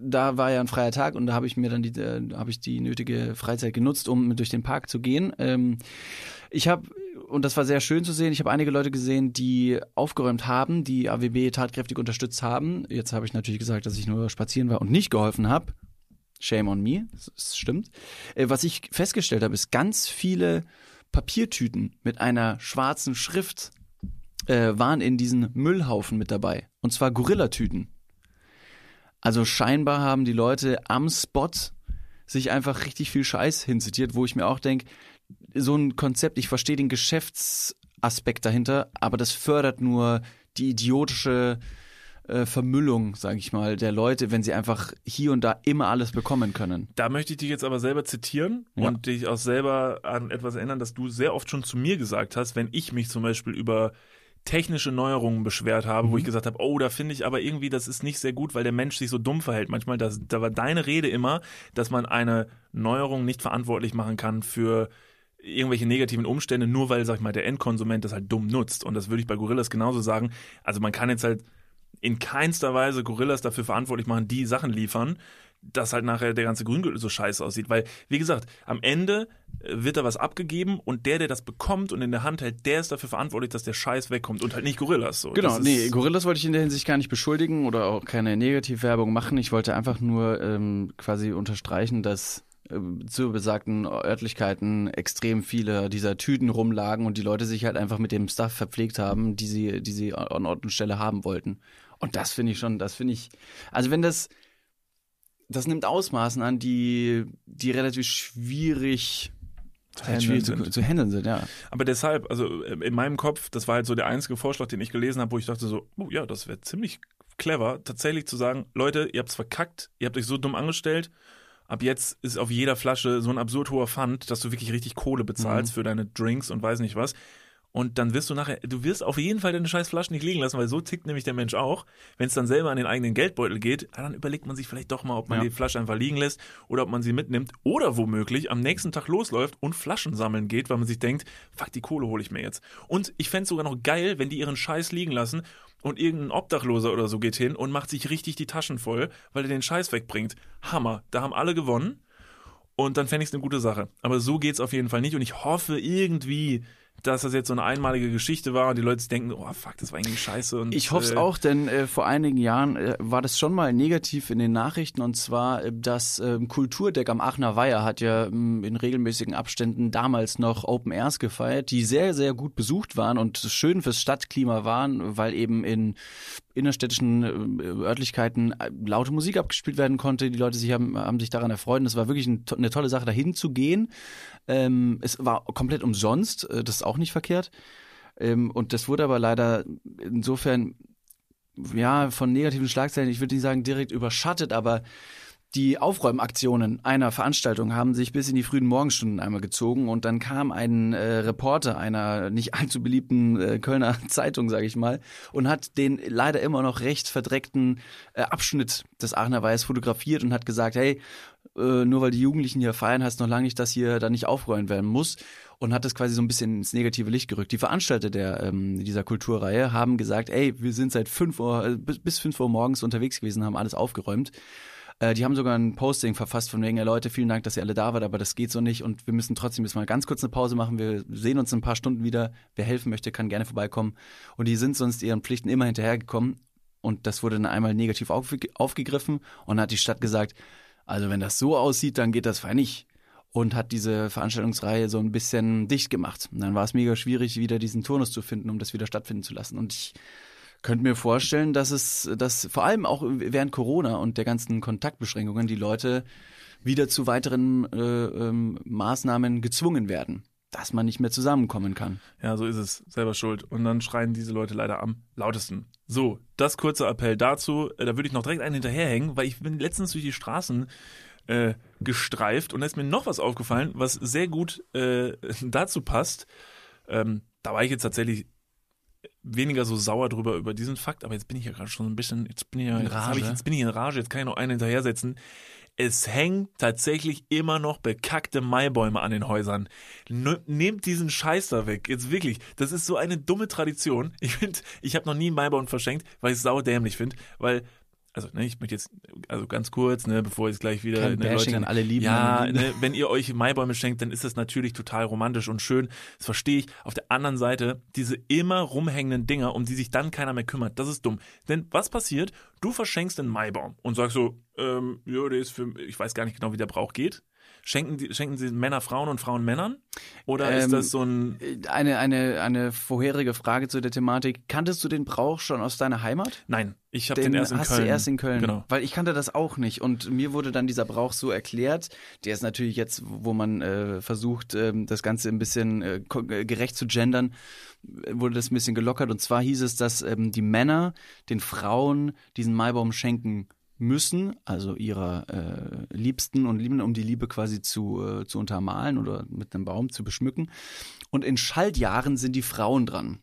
da war ja ein freier Tag und da habe ich mir dann die, äh, habe ich die nötige Freizeit genutzt, um durch den Park zu gehen. Ähm, ich habe und das war sehr schön zu sehen. Ich habe einige Leute gesehen, die aufgeräumt haben, die AWB tatkräftig unterstützt haben. Jetzt habe ich natürlich gesagt, dass ich nur spazieren war und nicht geholfen habe. Shame on me, das, stimmt. Äh, was ich festgestellt habe, ist ganz viele Papiertüten mit einer schwarzen Schrift äh, waren in diesen Müllhaufen mit dabei. Und zwar Gorillatüten. Also scheinbar haben die Leute am Spot sich einfach richtig viel Scheiß hinzitiert, wo ich mir auch denke, so ein Konzept, ich verstehe den Geschäftsaspekt dahinter, aber das fördert nur die idiotische äh, Vermüllung, sage ich mal, der Leute, wenn sie einfach hier und da immer alles bekommen können. Da möchte ich dich jetzt aber selber zitieren Ja. und dich auch selber an etwas erinnern, das du sehr oft schon zu mir gesagt hast, wenn ich mich zum Beispiel über technische Neuerungen beschwert habe, wo ich gesagt habe, oh, da finde ich aber irgendwie, das ist nicht sehr gut, weil der Mensch sich so dumm verhält. Manchmal, das, da war deine Rede immer, dass man eine Neuerung nicht verantwortlich machen kann für irgendwelche negativen Umstände, nur weil, sag ich mal, der Endkonsument das halt dumm nutzt. Und das würde ich bei Gorillas genauso sagen. Also man kann jetzt halt in keinster Weise Gorillas dafür verantwortlich machen, die Sachen liefern, dass halt nachher der ganze Grüngürtel so scheiße aussieht. Weil, wie gesagt, am Ende äh, wird da was abgegeben und der, der das bekommt und in der Hand hält, der ist dafür verantwortlich, dass der Scheiß wegkommt und halt nicht Gorillas. So. Genau, nee, Gorillas wollte ich in der Hinsicht gar nicht beschuldigen oder auch keine Negativwerbung machen. Ich wollte einfach nur ähm, quasi unterstreichen, dass ähm, zu besagten Örtlichkeiten extrem viele dieser Tüten rumlagen und die Leute sich halt einfach mit dem Stuff verpflegt haben, die sie, die sie an Ort und Stelle haben wollten. Und das finde ich schon, das finde ich, also wenn das, das nimmt Ausmaßen an, die, die relativ schwierig, handeln schwierig zu, zu handeln sind, ja. Aber deshalb, also äh, in meinem Kopf, das war halt so der einzige Vorschlag, den ich gelesen habe, wo ich dachte so, oh ja, das wäre ziemlich clever, tatsächlich zu sagen, Leute, ihr habt's verkackt, ihr habt euch so dumm angestellt, ab jetzt ist auf jeder Flasche so ein absurd hoher Pfand, dass du wirklich richtig Kohle bezahlst für deine Drinks und weiß nicht was. Und dann wirst du nachher, du wirst auf jeden Fall deine scheiß Flaschen nicht liegen lassen, weil so tickt nämlich der Mensch auch. Wenn es dann selber an den eigenen Geldbeutel geht, ah, dann überlegt man sich vielleicht doch mal, ob man Ja. die Flasche einfach liegen lässt oder ob man sie mitnimmt oder womöglich am nächsten Tag losläuft und Flaschen sammeln geht, weil man sich denkt, fuck, die Kohle hole ich mir jetzt. Und ich fänd's sogar noch geil, wenn die ihren Scheiß liegen lassen und irgendein Obdachloser oder so geht hin und macht sich richtig die Taschen voll, weil er den Scheiß wegbringt. Hammer, da haben alle gewonnen. Und dann fände ich es eine gute Sache. Aber so geht's auf jeden Fall nicht. Und ich hoffe irgendwie, dass das jetzt so eine einmalige Geschichte war und die Leute denken, oh fuck, das war irgendwie scheiße. Und, Ich hoffe es äh, auch, denn äh, vor einigen Jahren äh, war das schon mal negativ in den Nachrichten und zwar äh, das ähm, Kulturdeck am Aachener Weiher hat ja ähm, in regelmäßigen Abständen damals noch Open Airs gefeiert, die sehr, sehr gut besucht waren und schön fürs Stadtklima waren, weil eben in innerstädtischen äh, Örtlichkeiten äh, laute Musik abgespielt werden konnte. Die Leute sich haben, haben sich daran erfreut. Und es war wirklich ein, eine tolle Sache, dahin zu gehen. Ähm, es war komplett umsonst, äh, das ist auch nicht verkehrt. Ähm, und das wurde aber leider insofern ja, von negativen Schlagzeilen, ich würde nicht sagen direkt überschattet, aber die Aufräumaktionen einer Veranstaltung haben sich bis in die frühen Morgenstunden einmal gezogen und dann kam ein äh, Reporter einer nicht allzu beliebten äh, Kölner Zeitung, sage ich mal, und hat den leider immer noch recht verdreckten äh, Abschnitt des Aachener Weihes fotografiert und hat gesagt, hey, äh, nur weil die Jugendlichen hier feiern, heißt noch lange nicht, dass hier da nicht aufgeräumt werden muss und hat das quasi so ein bisschen ins negative Licht gerückt. Die Veranstalter der ähm, dieser Kulturreihe haben gesagt, ey, wir sind seit fünf Uhr äh, bis, bis fünf Uhr morgens unterwegs gewesen, haben alles aufgeräumt. Äh, die haben sogar ein Posting verfasst von wegen, ja Leute, vielen Dank, dass ihr alle da wart, aber das geht so nicht und wir müssen trotzdem jetzt mal ganz kurz eine Pause machen. Wir sehen uns in ein paar Stunden wieder. Wer helfen möchte, kann gerne vorbeikommen. Und die sind sonst ihren Pflichten immer hinterhergekommen und das wurde dann einmal negativ aufge aufgegriffen und hat die Stadt gesagt, also wenn das so aussieht, dann geht das fein nicht und hat diese Veranstaltungsreihe so ein bisschen dicht gemacht. Und dann war es mega schwierig, wieder diesen Turnus zu finden, um das wieder stattfinden zu lassen. Und ich könnte mir vorstellen, dass es, dass vor allem auch während Corona und der ganzen Kontaktbeschränkungen die Leute wieder zu weiteren äh, ähm, Maßnahmen gezwungen werden. Dass man nicht mehr zusammenkommen kann. Ja, so ist es. Selber schuld. Und dann schreien diese Leute leider am lautesten. So, das kurze Appell dazu. Äh, Da würde ich noch direkt einen hinterherhängen, weil ich bin letztens durch die Straßen äh, gestreift und da ist mir noch was aufgefallen, was sehr gut äh, dazu passt. Ähm, da war ich jetzt tatsächlich weniger so sauer drüber über diesen Fakt, aber jetzt bin ich ja gerade schon ein bisschen, jetzt bin ich ja, In jetzt, ich, jetzt bin ich in Rage, jetzt kann ich noch einen hinterhersetzen. Es hängen tatsächlich immer noch bekackte Maibäume an den Häusern. Nehmt diesen Scheiß da weg. Jetzt wirklich. Das ist so eine dumme Tradition. Ich finde, ich habe noch nie einen Maibaum verschenkt, weil ich es saudämlich finde. Weil, also, ne, ich möchte jetzt, also ganz kurz, ne, bevor jetzt gleich wieder Kein ne, Bashing Leute, an alle Lieben. ja, Lieben. ne, wenn ihr euch Maibäume schenkt, dann ist das natürlich total romantisch und schön. Das verstehe ich. Auf der anderen Seite, diese immer rumhängenden Dinger, um die sich dann keiner mehr kümmert, das ist dumm. Denn was passiert? Du verschenkst einen Maibaum und sagst so, ähm, ja, der ist für, ich weiß gar nicht genau, wie der Brauch geht. Schenken, die, schenken sie Männer Frauen und Frauen Männern? Oder ist Ähm, das so ein, Eine, eine, eine vorherige Frage zu der Thematik. Kanntest du den Brauch schon aus deiner Heimat? nein, ich habe den, erst in hast Köln. du erst in Köln. Genau. Weil ich kannte das auch nicht. Und mir wurde dann dieser Brauch so erklärt. Der ist natürlich jetzt, wo man äh, versucht, ähm, das Ganze ein bisschen äh, äh, gerecht zu gendern, äh, wurde das ein bisschen gelockert. Und zwar hieß es, dass ähm, die Männer den Frauen diesen Maibaum schenken müssen, also ihrer äh, Liebsten und Lieben, um die Liebe quasi zu, äh, zu untermalen oder mit einem Baum zu beschmücken. Und in Schaltjahren sind die Frauen dran.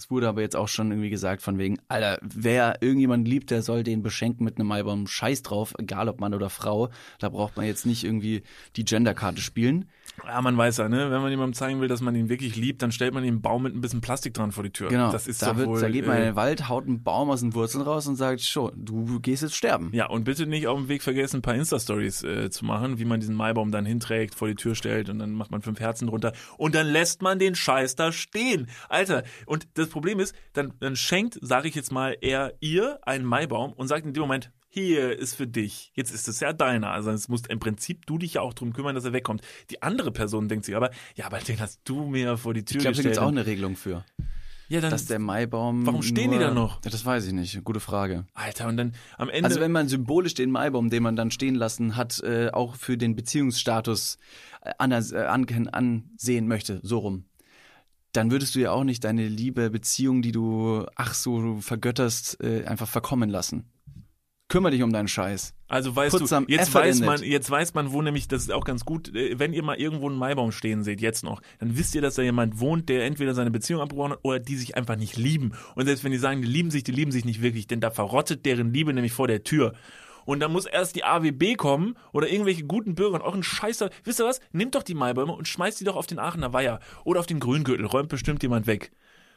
Es wurde aber jetzt auch schon irgendwie gesagt von wegen, Alter, wer irgendjemand liebt, der soll den beschenken mit einem Maibaum. Scheiß drauf, egal ob Mann oder Frau. Da braucht man jetzt nicht irgendwie die Genderkarte spielen. Ja, man weiß ja, ne? Wenn man jemandem zeigen will, dass man ihn wirklich liebt, dann stellt man ihm einen Baum mit ein bisschen Plastik dran vor die Tür. Genau. Das ist da, wird, wohl, da geht man in äh, den Wald, haut einen Baum aus den Wurzeln raus und sagt, schon, du gehst jetzt sterben. Ja, und bitte nicht auf dem Weg vergessen, ein paar Insta-Stories äh, zu machen, wie man diesen Maibaum dann hinträgt, vor die Tür stellt und dann macht man fünf Herzen drunter und dann lässt man den Scheiß da stehen. Alter, und das Problem ist, dann, dann schenkt, sage ich jetzt mal, er ihr einen Maibaum und sagt in dem Moment, hier ist für dich. Jetzt ist es ja deiner. Also es musst im Prinzip du dich ja auch drum kümmern, dass er wegkommt. Die andere Person denkt sich aber, ja, aber den hast du mir vor die Tür Ich glaube, da gestellt. gibt's auch eine Regelung für. ja, dann, Dass der Maibaum. Warum stehen die nur, da noch? Ja, das weiß ich nicht. Gute Frage. Alter, und dann am Ende. Also wenn man symbolisch den Maibaum, den man dann stehen lassen hat, äh, auch für den Beziehungsstatus äh, aner- äh, an, ansehen möchte, so rum, dann würdest du ja auch nicht deine liebe Beziehung, die du ach so vergötterst, äh, einfach verkommen lassen. Kümmer dich um deinen Scheiß. Also weißt Put du, jetzt effort weiß man, jetzt weiß man, wo nämlich, das ist auch ganz gut, äh, wenn ihr mal irgendwo einen Maibaum stehen seht, jetzt noch, dann wisst ihr, dass da jemand wohnt, der entweder seine Beziehung abgebrochen hat oder die sich einfach nicht lieben. Und selbst wenn die sagen, die lieben sich, die lieben sich nicht wirklich, denn da verrottet deren Liebe nämlich vor der Tür. Und dann muss erst die AWB kommen oder irgendwelche guten Bürger und euren Scheißer. Wisst ihr was? Nehmt doch die Maibäume und schmeißt die doch auf den Aachener Weiher oder auf den Grüngürtel. Räumt bestimmt jemand weg.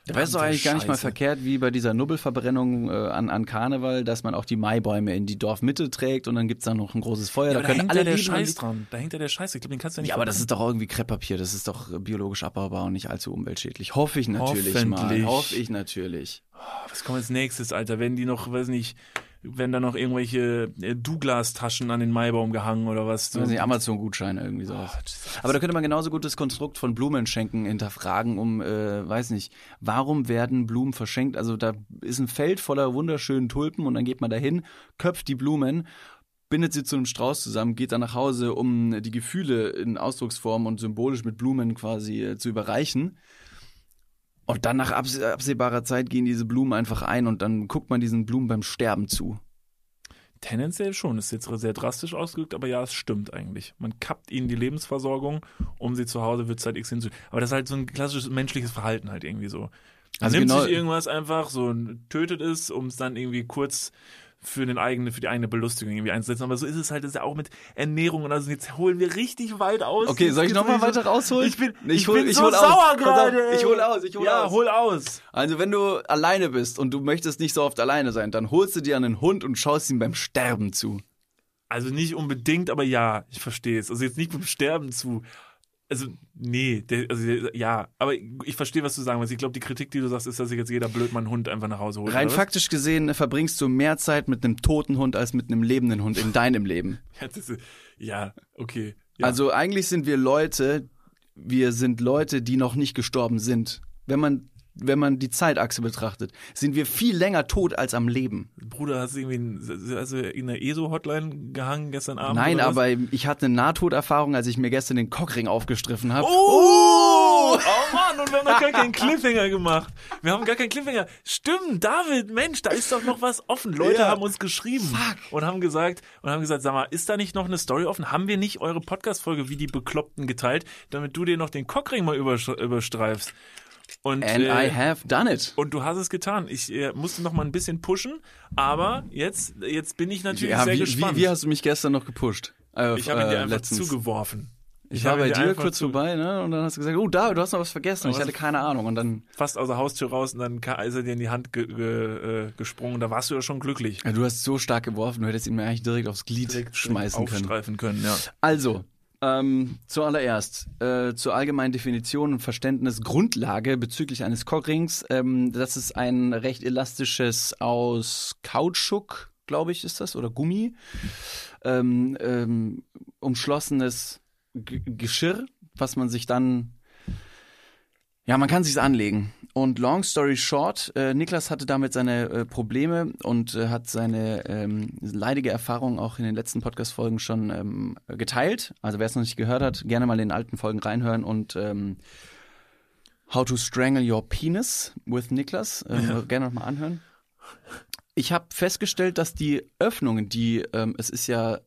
Da wäre es doch eigentlich gar nicht mal verkehrt, wie bei dieser Nubbelverbrennung äh, an, an Karneval, dass man auch die Maibäume in die Dorfmitte trägt und dann gibt's da noch ein großes Feuer. Ja, da da können hängt alle der Scheiß dran. Da hängt ja der Scheiß. Ich glaube, den kannst du ja nicht Ja, aber das ist doch irgendwie Krepppapier. Das ist doch biologisch abbaubar und nicht allzu umweltschädlich. Hoffe ich natürlich mal. Hoffe ich natürlich. Was kommt als nächstes, Alter? Wenn die noch, weiß nicht, wenn da noch irgendwelche äh, Douglas-Taschen an den Maibaum gehangen oder was? Weiß nicht, Amazon-Gutscheine irgendwie sowas. Aber da könnte man genauso gut das Konstrukt von Blumenschenken hinterfragen, um, äh, weiß nicht, warum werden Blumen verschenkt? Also da ist ein Feld voller wunderschönen Tulpen und dann geht man dahin, köpft die Blumen, bindet sie zu einem Strauß zusammen, geht dann nach Hause, um die Gefühle in Ausdrucksform und symbolisch mit Blumen quasi äh, zu überreichen. Und dann nach abs absehbarer Zeit gehen diese Blumen einfach ein und dann guckt man diesen Blumen beim Sterben zu. Tendenziell schon. Ist jetzt sehr drastisch ausgedrückt, aber ja, es stimmt eigentlich. Man kappt ihnen die Lebensversorgung, um sie zu Hause wird Zeit X hinzu. Aber das ist halt so ein klassisches menschliches Verhalten halt irgendwie so. Man Also nimmt genau- sich irgendwas einfach, so tötet es, um es dann irgendwie kurz für den eigene, für die eigene Belustigung irgendwie einzusetzen. Aber so ist es halt, das ist ja auch mit Ernährung und also jetzt holen wir richtig weit aus. Okay, soll ich nochmal weiter rausholen? Ich bin, Ich ich hol- bin ich so hol aus. sauer auf, gerade. ey. ich hol aus, ich hol ja, aus. hol aus. Also wenn du alleine bist und du möchtest nicht so oft alleine sein, dann holst du dir einen Hund und schaust ihm beim Sterben zu. Also nicht unbedingt, aber ja, ich verstehe es. Also jetzt nicht beim Sterben zu. Also, nee, der, also ja, aber ich verstehe, was du sagen willst. Ich glaube, die Kritik, die du sagst, ist, dass sich jetzt jeder blöd mal einen Hund einfach nach Hause holt. Rein faktisch gesehen verbringst du mehr Zeit mit einem toten Hund als mit einem lebenden Hund in deinem Leben. Ja, ist, ja okay. Ja. Also eigentlich sind wir Leute, wir sind Leute, die noch nicht gestorben sind. Wenn man wenn man die Zeitachse betrachtet, sind wir viel länger tot als am Leben. Bruder, hast du irgendwie in, also in der ESO-Hotline gehangen gestern Abend? Nein, aber ich hatte eine Nahtoderfahrung, als ich mir gestern den Cockring aufgestriffen habe. Oh! Mann, und wir haben noch gar keinen Cliffhanger gemacht. Wir haben gar keinen Cliffhanger. Stimmt, David, Mensch, da ist doch noch was offen. Leute Ja. haben uns geschrieben und haben gesagt, und haben gesagt, sag mal, ist da nicht noch eine Story offen? Haben wir nicht eure Podcast-Folge wie die Bekloppten geteilt, damit du dir noch den Cockring mal überstreifst? Und, And äh, I have done it. und du hast es getan. Ich äh, musste noch mal ein bisschen pushen, aber jetzt, jetzt bin ich natürlich Ja, sehr wie, gespannt. wie, wie hast du mich gestern noch gepusht? Äh, ich habe ihn äh, dir einfach letztens. zugeworfen. Ich war hab bei dir kurz zu- vorbei, ne? Und dann hast du gesagt, oh, da, du hast noch was vergessen. Und ich hatte keine Ahnung. Und dann, Fast aus der Haustür raus und dann ist er dir in die Hand ge ge äh, gesprungen. Da warst du ja schon glücklich. ja, du hast so stark geworfen, du hättest ihn mir eigentlich direkt aufs Glied schmeißen können. Aufstreifen können, ja. Also, ähm, zuallererst äh, zur allgemeinen Definition und Verständnis Grundlage bezüglich eines Cockrings. Ähm, das ist ein recht elastisches aus Kautschuk, glaube ich, ist das, oder Gummi, ähm, ähm, umschlossenes G Geschirr, was man sich dann ja, man kann sich's anlegen. Und long story short, äh, Niklas hatte damit seine äh, Probleme und äh, hat seine ähm, leidige Erfahrung auch in den letzten Podcast-Folgen schon ähm, geteilt. Also wer es noch nicht gehört hat, gerne mal in den alten Folgen reinhören und ähm, How to Strangle Your Penis with Niklas ähm, gerne noch mal anhören. Ich habe festgestellt, dass die Öffnungen, die ähm, es ist ja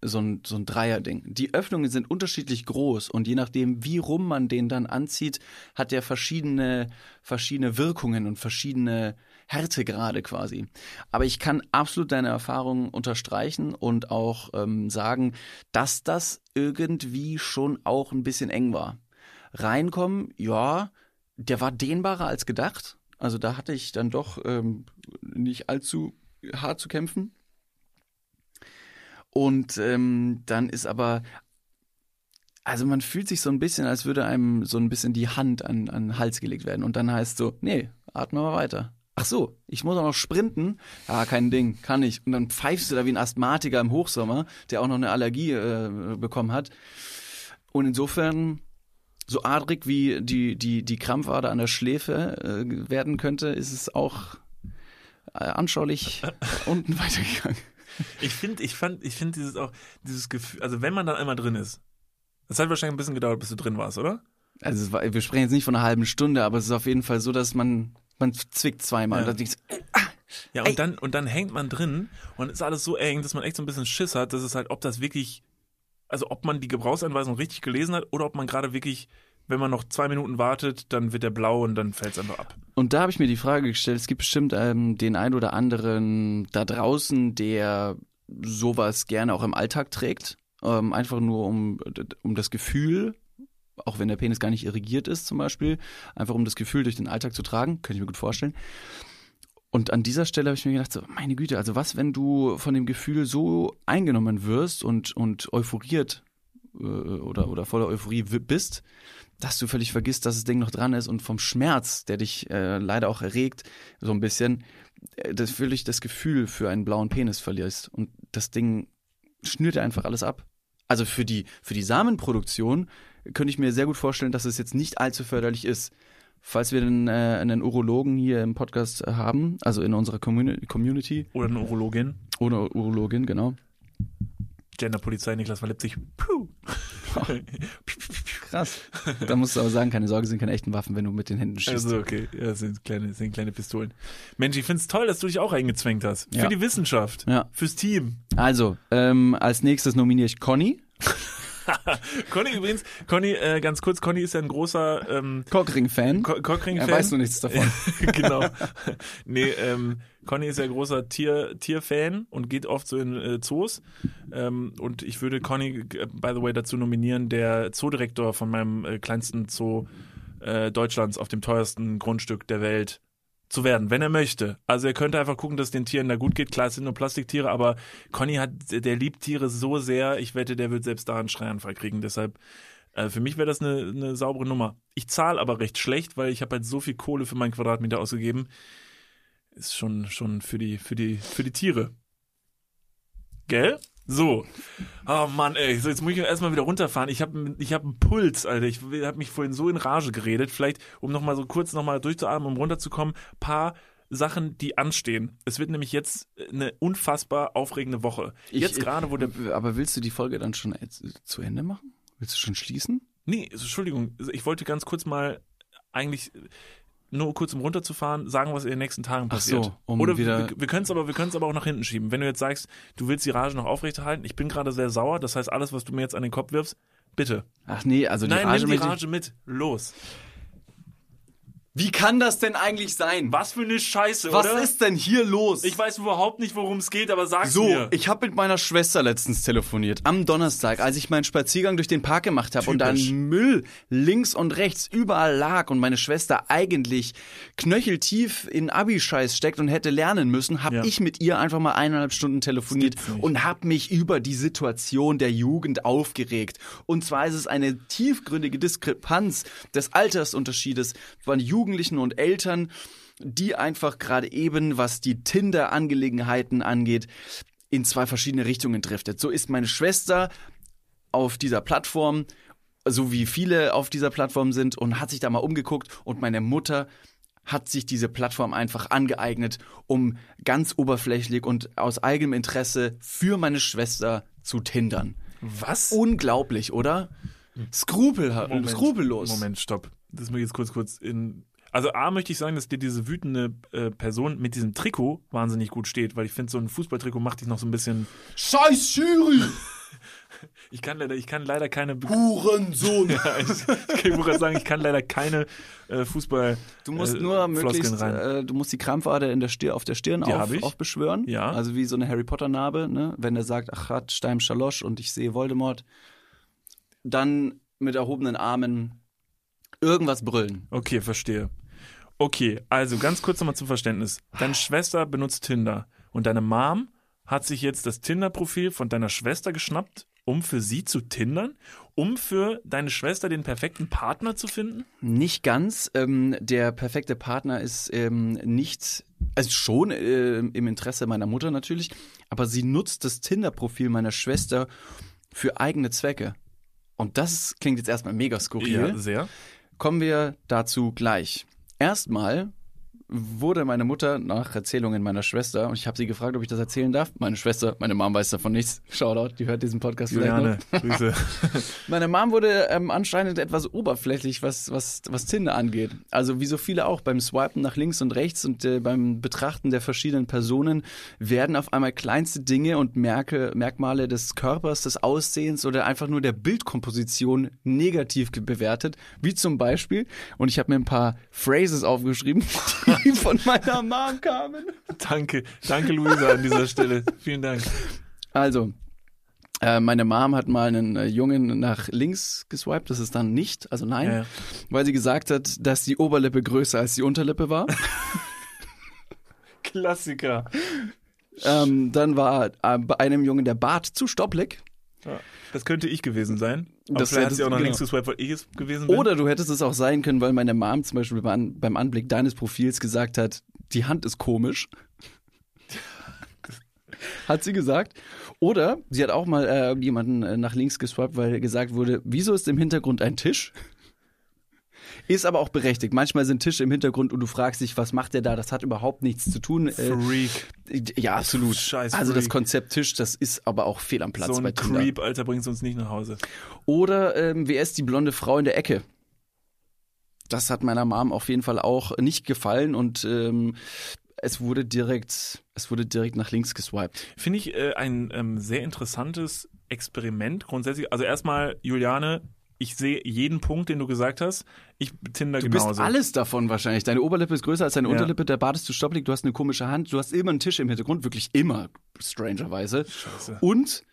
so ein, so ein Dreierding. Die Öffnungen sind unterschiedlich groß und je nachdem, wie rum man den dann anzieht, hat der verschiedene, verschiedene Wirkungen und verschiedene Härtegrade quasi. Aber ich kann absolut deine Erfahrungen unterstreichen und auch ähm, sagen, dass das irgendwie schon auch ein bisschen eng war. Reinkommen, ja, der war dehnbarer als gedacht. Also da hatte ich dann doch ähm, nicht allzu hart zu kämpfen. Und ähm, dann ist aber, also man fühlt sich so ein bisschen, als würde einem so ein bisschen die Hand an, an den Hals gelegt werden. Und dann heißt so, nee, atme mal weiter. Ach so, ich muss auch noch sprinten. Ja, kein Ding, kann ich. Und dann pfeifst du da wie ein Asthmatiker im Hochsommer, der auch noch eine Allergie äh, bekommen hat. Und insofern, so adrig wie die, die, die Krampfader an der Schläfe äh, werden könnte, ist es auch äh, anschaulich unten weitergegangen. Ich finde, ich fand, ich finde dieses auch, dieses Gefühl, also wenn man dann einmal drin ist, das hat wahrscheinlich ein bisschen gedauert, bis du drin warst, oder? Also war, wir sprechen jetzt nicht von einer halben Stunde, aber es ist auf jeden Fall so, dass man man zwickt zweimal. Ja. Und dann denkst du, Ja, und dann, und dann hängt man drin und ist alles so eng, dass man echt so ein bisschen Schiss hat, dass es halt, ob das wirklich, also ob man die Gebrauchsanweisung richtig gelesen hat oder ob man gerade wirklich, wenn man noch zwei Minuten wartet, dann wird der blau und dann fällt es einfach ab. Und da habe ich mir die Frage gestellt, es gibt bestimmt ähm, den ein oder anderen da draußen, der sowas gerne auch im Alltag trägt. Ähm, einfach nur um, um das Gefühl, auch wenn der Penis gar nicht irrigiert ist zum Beispiel, einfach um das Gefühl durch den Alltag zu tragen, könnte ich mir gut vorstellen. Und an dieser Stelle habe ich mir gedacht, so, meine Güte, also was, wenn du von dem Gefühl so eingenommen wirst und, und euphoriert oder, oder voller Euphorie bist, dass du völlig vergisst, dass das Ding noch dran ist und vom Schmerz, der dich äh, leider auch erregt, so ein bisschen, äh, das völlig das Gefühl für einen blauen Penis verlierst. Und das Ding schnürt dir einfach alles ab. Also für die, für die Samenproduktion könnte ich mir sehr gut vorstellen, dass es jetzt nicht allzu förderlich ist. Falls wir einen, äh, einen Urologen hier im Podcast haben, also in unserer Communi- Community, Oder eine Urologin. oder Urologin, genau. Genderpolizei Niklas von Leipzig. Puh. Krass. Da musst du aber sagen, keine Sorge, sind keine echten Waffen, wenn du mit den Händen schießt. Also okay, ja, das sind kleine, sind kleine Pistolen. Mensch, ich find's toll, dass du dich auch eingezwängt hast. Für Ja. die Wissenschaft. Ja. Fürs Team. Also, ähm, als nächstes nominiere ich Conny. Conny übrigens, Conny, äh, ganz kurz, Conny ist ja ein großer ähm, Cockring-Fan. Co Cockring-Fan. Er weiß nur nichts davon. genau. Nee, ähm, Conny ist ja großer Tier, Tierfan und geht oft so in äh, Zoos. Ähm, und ich würde Conny, äh, by the way, dazu nominieren, der Zoodirektor von meinem äh, kleinsten Zoo äh, Deutschlands auf dem teuersten Grundstück der Welt zu werden, wenn er möchte. Also er könnte einfach gucken, dass den Tieren da gut geht. Klar, es sind nur Plastiktiere, aber Conny hat, der liebt Tiere so sehr, ich wette, der wird selbst da einen Schreianfall kriegen. Deshalb, äh, für mich wäre das eine, eine saubere Nummer. Ich zahle aber recht schlecht, weil ich habe halt so viel Kohle für meinen Quadratmeter ausgegeben. Ist schon, schon für die, für die, für die Tiere. Gell? So. Oh Mann, ey. So, jetzt muss ich erstmal wieder runterfahren. Ich habe ich hab einen Puls, Alter. Ich habe mich vorhin so in Rage geredet. Vielleicht, um nochmal so kurz nochmal durchzuatmen, um runterzukommen, paar Sachen, die anstehen. Es wird nämlich jetzt eine unfassbar aufregende Woche. Ich- jetzt gerade, wo der. Aber willst du die Folge dann schon äh, zu Ende machen? Willst du schon schließen? Nee, Entschuldigung, ich wollte ganz kurz mal eigentlich nur kurz um runterzufahren, sagen, was in den nächsten Tagen Ach so, passiert. um Oder wieder- wir, wir können es aber, wir können es aber auch nach hinten schieben. Wenn du jetzt sagst, du willst die Rage noch aufrechterhalten, ich bin gerade sehr sauer, das heißt, alles, was du mir jetzt an den Kopf wirfst, bitte. Ach nee, also die Nein, Rage nimm die Rage mit. Los. Wie kann das denn eigentlich sein? Was für eine Scheiße, Was oder? ist denn hier los? ich weiß überhaupt nicht, worum es geht, aber sag's so, mir. ich habe mit meiner Schwester letztens telefoniert. Am Donnerstag, als ich meinen Spaziergang durch den Park gemacht habe und dann. Müll links und rechts überall lag und meine Schwester eigentlich knöcheltief in Abi-Scheiß steckt und hätte lernen müssen, habe Ja. ich mit ihr einfach mal eineinhalb Stunden telefoniert und habe mich über die Situation der Jugend aufgeregt. Und zwar ist es eine tiefgründige Diskrepanz des Altersunterschiedes von Jugendlichen und Eltern, die einfach gerade eben, was die Tinder-Angelegenheiten angeht, in zwei verschiedene Richtungen driftet. So ist meine Schwester auf dieser Plattform, so wie viele auf dieser Plattform sind, und hat sich da mal umgeguckt und meine Mutter hat sich diese Plattform einfach angeeignet, um ganz oberflächlich und aus eigenem Interesse für meine Schwester zu tindern. Was? Unglaublich, oder? Skrupel, Moment, skrupellos. Moment, stopp. Das muss ich jetzt kurz kurz in. Also A möchte ich sagen, dass dir diese wütende äh, Person mit diesem Trikot wahnsinnig gut steht, weil ich finde, so ein Fußballtrikot macht dich noch so ein bisschen. Scheiß Schiri! Ich kann leider, ich kann leider keine. Be Hurensohn! ja, ich, ich kann gerade sagen, ich kann leider keine äh, Fußball. Du musst äh, nur möglichst, rein. äh, du musst die Krampfader in der Stirn, auf der Stirn Die auf, hab ich. aufbeschwören. Ja. Also wie so eine Harry Potter Narbe, ne? Wenn er sagt, ach hat Stein Schalosch und ich sehe Voldemort. Dann mit erhobenen Armen irgendwas brüllen. Okay, verstehe. Okay, also ganz kurz nochmal zum Verständnis. Deine Schwester benutzt Tinder und deine Mom hat sich jetzt das Tinder-Profil von deiner Schwester geschnappt, um für sie zu tindern, um für deine Schwester den perfekten Partner zu finden? Nicht ganz. Ähm, der perfekte Partner ist ähm, nicht, also schon äh, im Interesse meiner Mutter natürlich, aber sie nutzt das Tinder-Profil meiner Schwester für eigene Zwecke. Und das klingt jetzt erstmal mega skurril. sehr. Kommen wir dazu gleich. Erstmal wurde meine Mutter nach Erzählungen meiner Schwester, und ich habe sie gefragt, ob ich das erzählen darf. Meine Schwester, meine Mom weiß davon nichts. Shoutout, die hört diesen Podcast vielleicht noch. Juliane, Grüße. Meine Mom wurde ähm, anscheinend etwas oberflächlich, was, was, was Tinder angeht. Also wie so viele auch beim Swipen nach links und rechts und äh, beim Betrachten der verschiedenen Personen werden auf einmal kleinste Dinge und Merke, Merkmale des Körpers, des Aussehens oder einfach nur der Bildkomposition negativ bewertet. Wie zum Beispiel, und ich habe mir ein paar Phrases aufgeschrieben, die von meiner Mom kamen. danke, danke Luisa an dieser Stelle. Vielen Dank. Also, äh, meine Mom hat mal einen äh, Jungen nach links geswiped, das ist dann nicht, also nein, ja. weil sie gesagt hat, dass die Oberlippe größer als die Unterlippe war. Klassiker. ähm, dann war äh, bei einem Jungen der Bart zu stopplig. Ja, das könnte ich gewesen sein. Aber Das vielleicht hättest- sie auch nach genau. links geswiped, weil ich es gewesen bin. Oder du hättest es auch sein können, weil meine Mom zum Beispiel beim, beim Anblick deines Profils gesagt hat, die Hand ist komisch. hat sie gesagt. Oder sie hat auch mal äh, jemanden äh, nach links geswiped, weil gesagt wurde, wieso ist im Hintergrund ein Tisch? Ist aber auch berechtigt. Manchmal sind Tische im Hintergrund und du fragst dich, was macht der da? Das hat überhaupt nichts zu tun. Äh, Freak. ja, absolut. Scheiß also das. Konzept Tisch, das ist aber auch fehl am Platz So bei ein Tinder. Creep, Alter, bringt's uns nicht nach Hause. Oder ähm, wer ist die blonde Frau in der Ecke? Das hat meiner Mom auf jeden Fall auch nicht gefallen und ähm, es wurde direkt, es wurde direkt nach links geswiped. Finde ich äh, ein ähm, sehr interessantes Experiment grundsätzlich. Also erstmal, Juliane, ich sehe jeden Punkt, den du gesagt hast. Ich Tinder Du genauso. bist alles davon wahrscheinlich. Deine Oberlippe ist größer als deine Ja. Unterlippe, der Bart ist zu stoppelig, du hast eine komische Hand, du hast immer einen Tisch im Hintergrund, wirklich immer, strangerweise. Scheiße. Und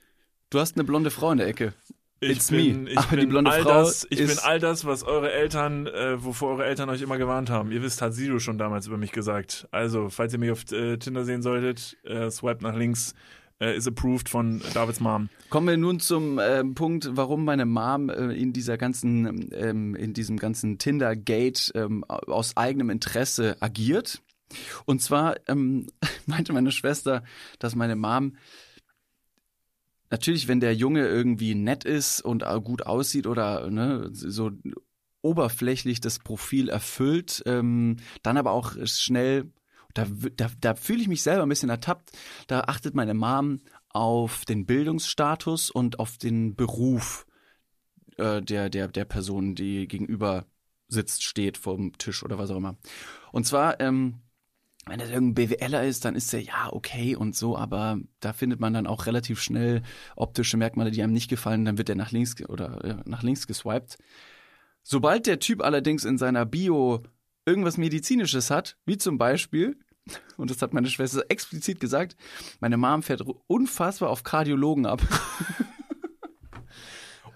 du hast eine blonde Frau in der Ecke. Ich It's bin, me. ich Aber bin die blonde all Frau das, ich ist bin all das, was eure Eltern, äh, wovor eure Eltern euch immer gewarnt haben. Ihr wisst, hat Sido schon damals über mich gesagt. Also, falls ihr mich auf äh, Tinder sehen solltet, äh, swipe nach links, äh, ist approved von Davids Mom. Kommen wir nun zum ähm, Punkt, warum meine Mom äh, in dieser ganzen, ähm, in diesem ganzen Tinder-Gate ähm, aus eigenem Interesse agiert. Und zwar ähm, meinte meine Schwester, dass meine Mom natürlich, wenn der Junge irgendwie nett ist und äh, gut aussieht oder ne, so oberflächlich das Profil erfüllt, ähm, dann aber auch schnell, da, da, da fühle ich mich selber ein bisschen ertappt, da achtet meine Mom auf den Bildungsstatus und auf den Beruf äh, der, der, der Person, die gegenüber sitzt, steht vor dem Tisch oder was auch immer. Und zwar, ähm, wenn das irgendein BWLer ist, dann ist der ja okay und so, aber da findet man dann auch relativ schnell optische Merkmale, die einem nicht gefallen, dann wird der nach links oder äh, nach links geswiped. Sobald der Typ allerdings in seiner Bio irgendwas Medizinisches hat, wie zum Beispiel, und das hat meine Schwester explizit gesagt, meine Mom fährt unfassbar auf Kardiologen ab.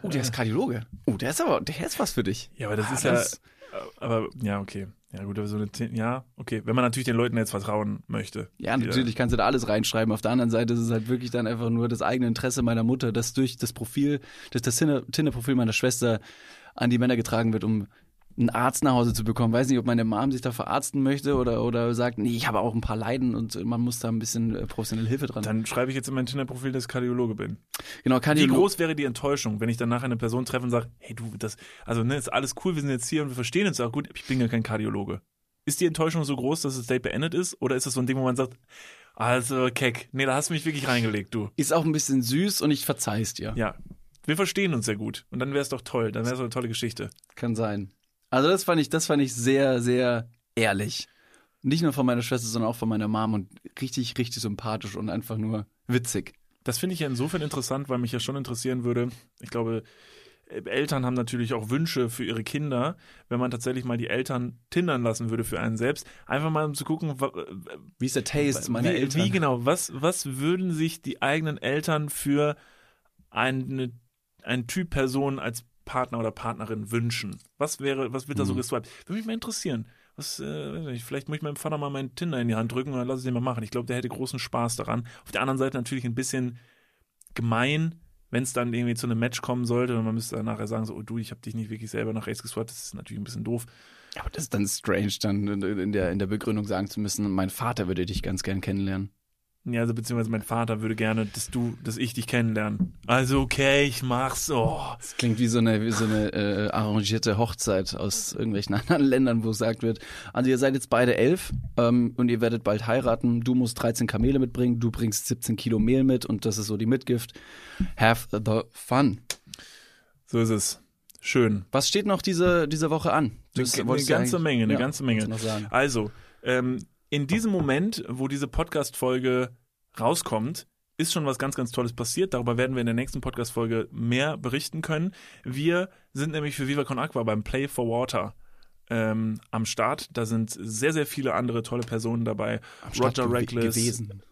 oh, der ist Kardiologe. Oh, der ist aber, der ist was für dich. Ja, aber das Ah, ist das- ja, aber ja, okay. Ja, gut, aber so eine, ja, okay. Wenn man natürlich den Leuten jetzt vertrauen möchte. Ja, natürlich kannst du da alles reinschreiben. Auf der anderen Seite ist es halt wirklich dann einfach nur das eigene Interesse meiner Mutter, das durch das Profil, dass das Tinder- Tinder-Profil meiner Schwester an die Männer getragen wird, um einen Arzt nach Hause zu bekommen. Weiß nicht, ob meine Mom sich da verarzten möchte oder, oder sagt, nee, ich habe auch ein paar Leiden und man muss da ein bisschen äh, professionelle Hilfe dran. Dann schreibe ich jetzt in mein Tinder-Profil, dass ich Kardiologe bin. genau, Wie Kardiologe. groß wäre die Enttäuschung, wenn ich dann nachher eine Person treffe und sage, hey du, das, also ne, ist alles cool, wir sind jetzt hier und wir verstehen uns auch gut, ich bin ja kein Kardiologe. Ist die Enttäuschung so groß, dass das Date beendet ist? Oder ist das so ein Ding, wo man sagt, also keck, nee, da hast du mich wirklich reingelegt, du. Ist auch ein bisschen süß und ich verzeih's dir. Ja, wir verstehen uns sehr gut. Und dann wäre es doch toll, dann wäre es eine tolle Geschichte. Kann sein. Also das fand ich, das fand ich sehr, sehr ehrlich. Nicht nur von meiner Schwester, sondern auch von meiner Mom und richtig, richtig sympathisch und einfach nur witzig. Das finde ich ja insofern interessant, weil mich ja schon interessieren würde. Ich glaube, äh, Eltern haben natürlich auch Wünsche für ihre Kinder, wenn man tatsächlich mal die Eltern tindern lassen würde für einen selbst. Einfach mal um zu gucken, wa- Wie ist der Taste meiner wie, Eltern? Wie genau, was, was würden sich die eigenen Eltern für eine, einen Typ Person als Partner oder Partnerin wünschen? Was wäre, was wird da so Mhm. geswiped? Würde mich mal interessieren. Was, äh, vielleicht muss ich meinem Vater mal meinen Tinder in die Hand drücken und dann lass es ihn mal machen. Ich glaube, der hätte großen Spaß daran. Auf der anderen Seite natürlich ein bisschen gemein, wenn es dann irgendwie zu einem Match kommen sollte und man müsste dann nachher sagen, so, oh du, ich habe dich nicht wirklich selber nach rechts geswiped. Das ist natürlich ein bisschen doof. Aber das ist dann strange, dann in der, in der Begründung sagen zu müssen, mein Vater würde dich ganz gern kennenlernen. Ja, also beziehungsweise mein Vater würde gerne, dass du, dass ich dich kennenlerne. Also okay, ich mach's. Oh. Das klingt wie so eine, wie so eine äh, arrangierte Hochzeit aus irgendwelchen anderen Ländern, wo gesagt wird, also ihr seid jetzt beide elf ähm, und ihr werdet bald heiraten. Du musst 13 Kamele mitbringen, du bringst 17 Kilo Mehl mit und das ist so die Mitgift. Have the fun. So ist es. Schön. Was steht noch diese, diese Woche an? Das eine du ganze Menge, eine Ja, ganze Menge. Also, ähm, in diesem Moment, wo diese Podcast-Folge rauskommt, ist schon was ganz, ganz Tolles passiert. Darüber werden wir in der nächsten Podcast-Folge mehr berichten können. Wir sind nämlich für Viva Con Aqua beim Play for Water ähm, am Start. Da sind sehr, sehr viele andere tolle Personen dabei. Am Roger Reckless, gewesen.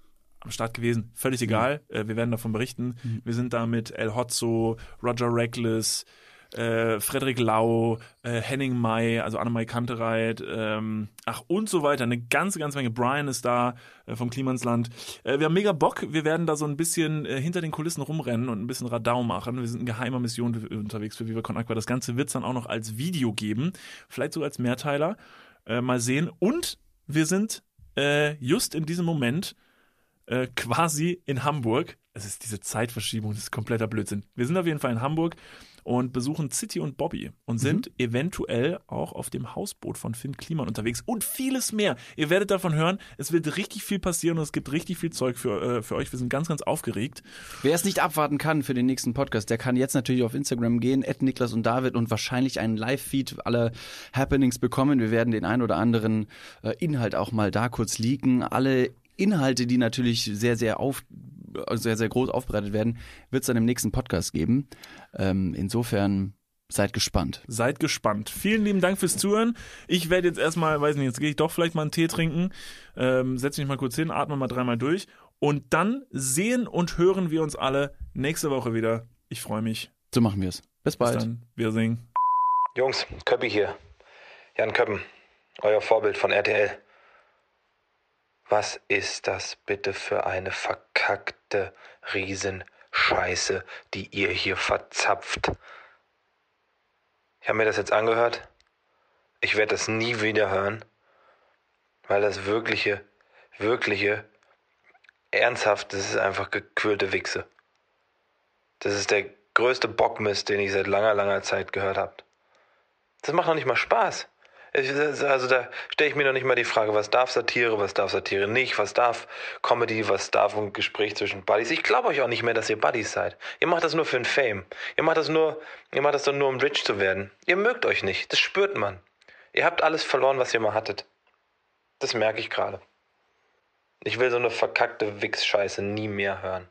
am Start gewesen. Völlig egal. Äh, wir werden davon berichten. Wir sind da mit El Hotzo, Roger Reckless, äh, Frederik Lau, äh, Henning May, also Annemai Kantereit, ähm, ach und so weiter. Eine ganze, ganze Menge. Brian ist da äh, vom Klimansland. Äh, wir haben mega Bock. Wir werden da so ein bisschen äh, hinter den Kulissen rumrennen und ein bisschen Radau machen. Wir sind in geheimer Mission unterwegs für Viva Con Aqua. Das Ganze wird es dann auch noch als Video geben. Vielleicht sogar als Mehrteiler. Mal sehen. Und wir sind just in diesem Moment quasi in Hamburg. Es ist diese Zeitverschiebung, das ist kompletter Blödsinn. Wir sind auf jeden Fall in Hamburg und besuchen City und Bobby und sind eventuell auch auf dem Hausboot von Finn Kliman unterwegs und vieles mehr. Ihr werdet davon hören, es wird richtig viel passieren und es gibt richtig viel Zeug für, äh, für euch. Wir sind ganz, ganz aufgeregt. Wer es nicht abwarten kann für den nächsten Podcast, der kann jetzt natürlich auf Instagram gehen, at Niklas und David und wahrscheinlich einen Live-Feed aller Happenings bekommen. Wir werden den ein oder anderen äh, Inhalt auch mal da kurz leaken. Alle Inhalte, die natürlich sehr, sehr auf sehr, sehr groß aufbereitet werden, wird es dann im nächsten Podcast geben. Ähm, insofern seid gespannt. Seid gespannt. Vielen lieben Dank fürs Zuhören. Ich werde jetzt erstmal, weiß nicht, jetzt gehe ich doch vielleicht mal einen Tee trinken, ähm, setze mich mal kurz hin, atme mal dreimal durch und dann sehen und hören wir uns alle nächste Woche wieder. Ich freue mich. So machen wir es. Bis Bis bald. dann. Wir singen. Jungs, Köppi hier. Jan Köppen, euer Vorbild von RTL. Was ist das bitte für eine verkackte Riesenscheiße, die ihr hier verzapft? Ich habe mir das jetzt angehört. Ich werde das nie wieder hören, weil das wirkliche, wirkliche, ernsthaft, das ist einfach gequirlte Wichse. Das ist der größte Bockmist, den ich seit langer, langer Zeit gehört habe. Das macht noch nicht mal Spaß. Also da stelle ich mir noch nicht mal die Frage, was darf Satire, was darf Satire nicht, was darf Comedy, was darf ein Gespräch zwischen Buddies. Ich glaube euch auch nicht mehr, dass ihr Buddies seid. Ihr macht das nur für den Fame. Ihr macht das nur, ihr macht das doch nur, um rich zu werden. Ihr mögt euch nicht. Das spürt man. Ihr habt alles verloren, was ihr mal hattet. Das merke ich gerade. Ich will so eine verkackte Wichs-Scheiße nie mehr hören.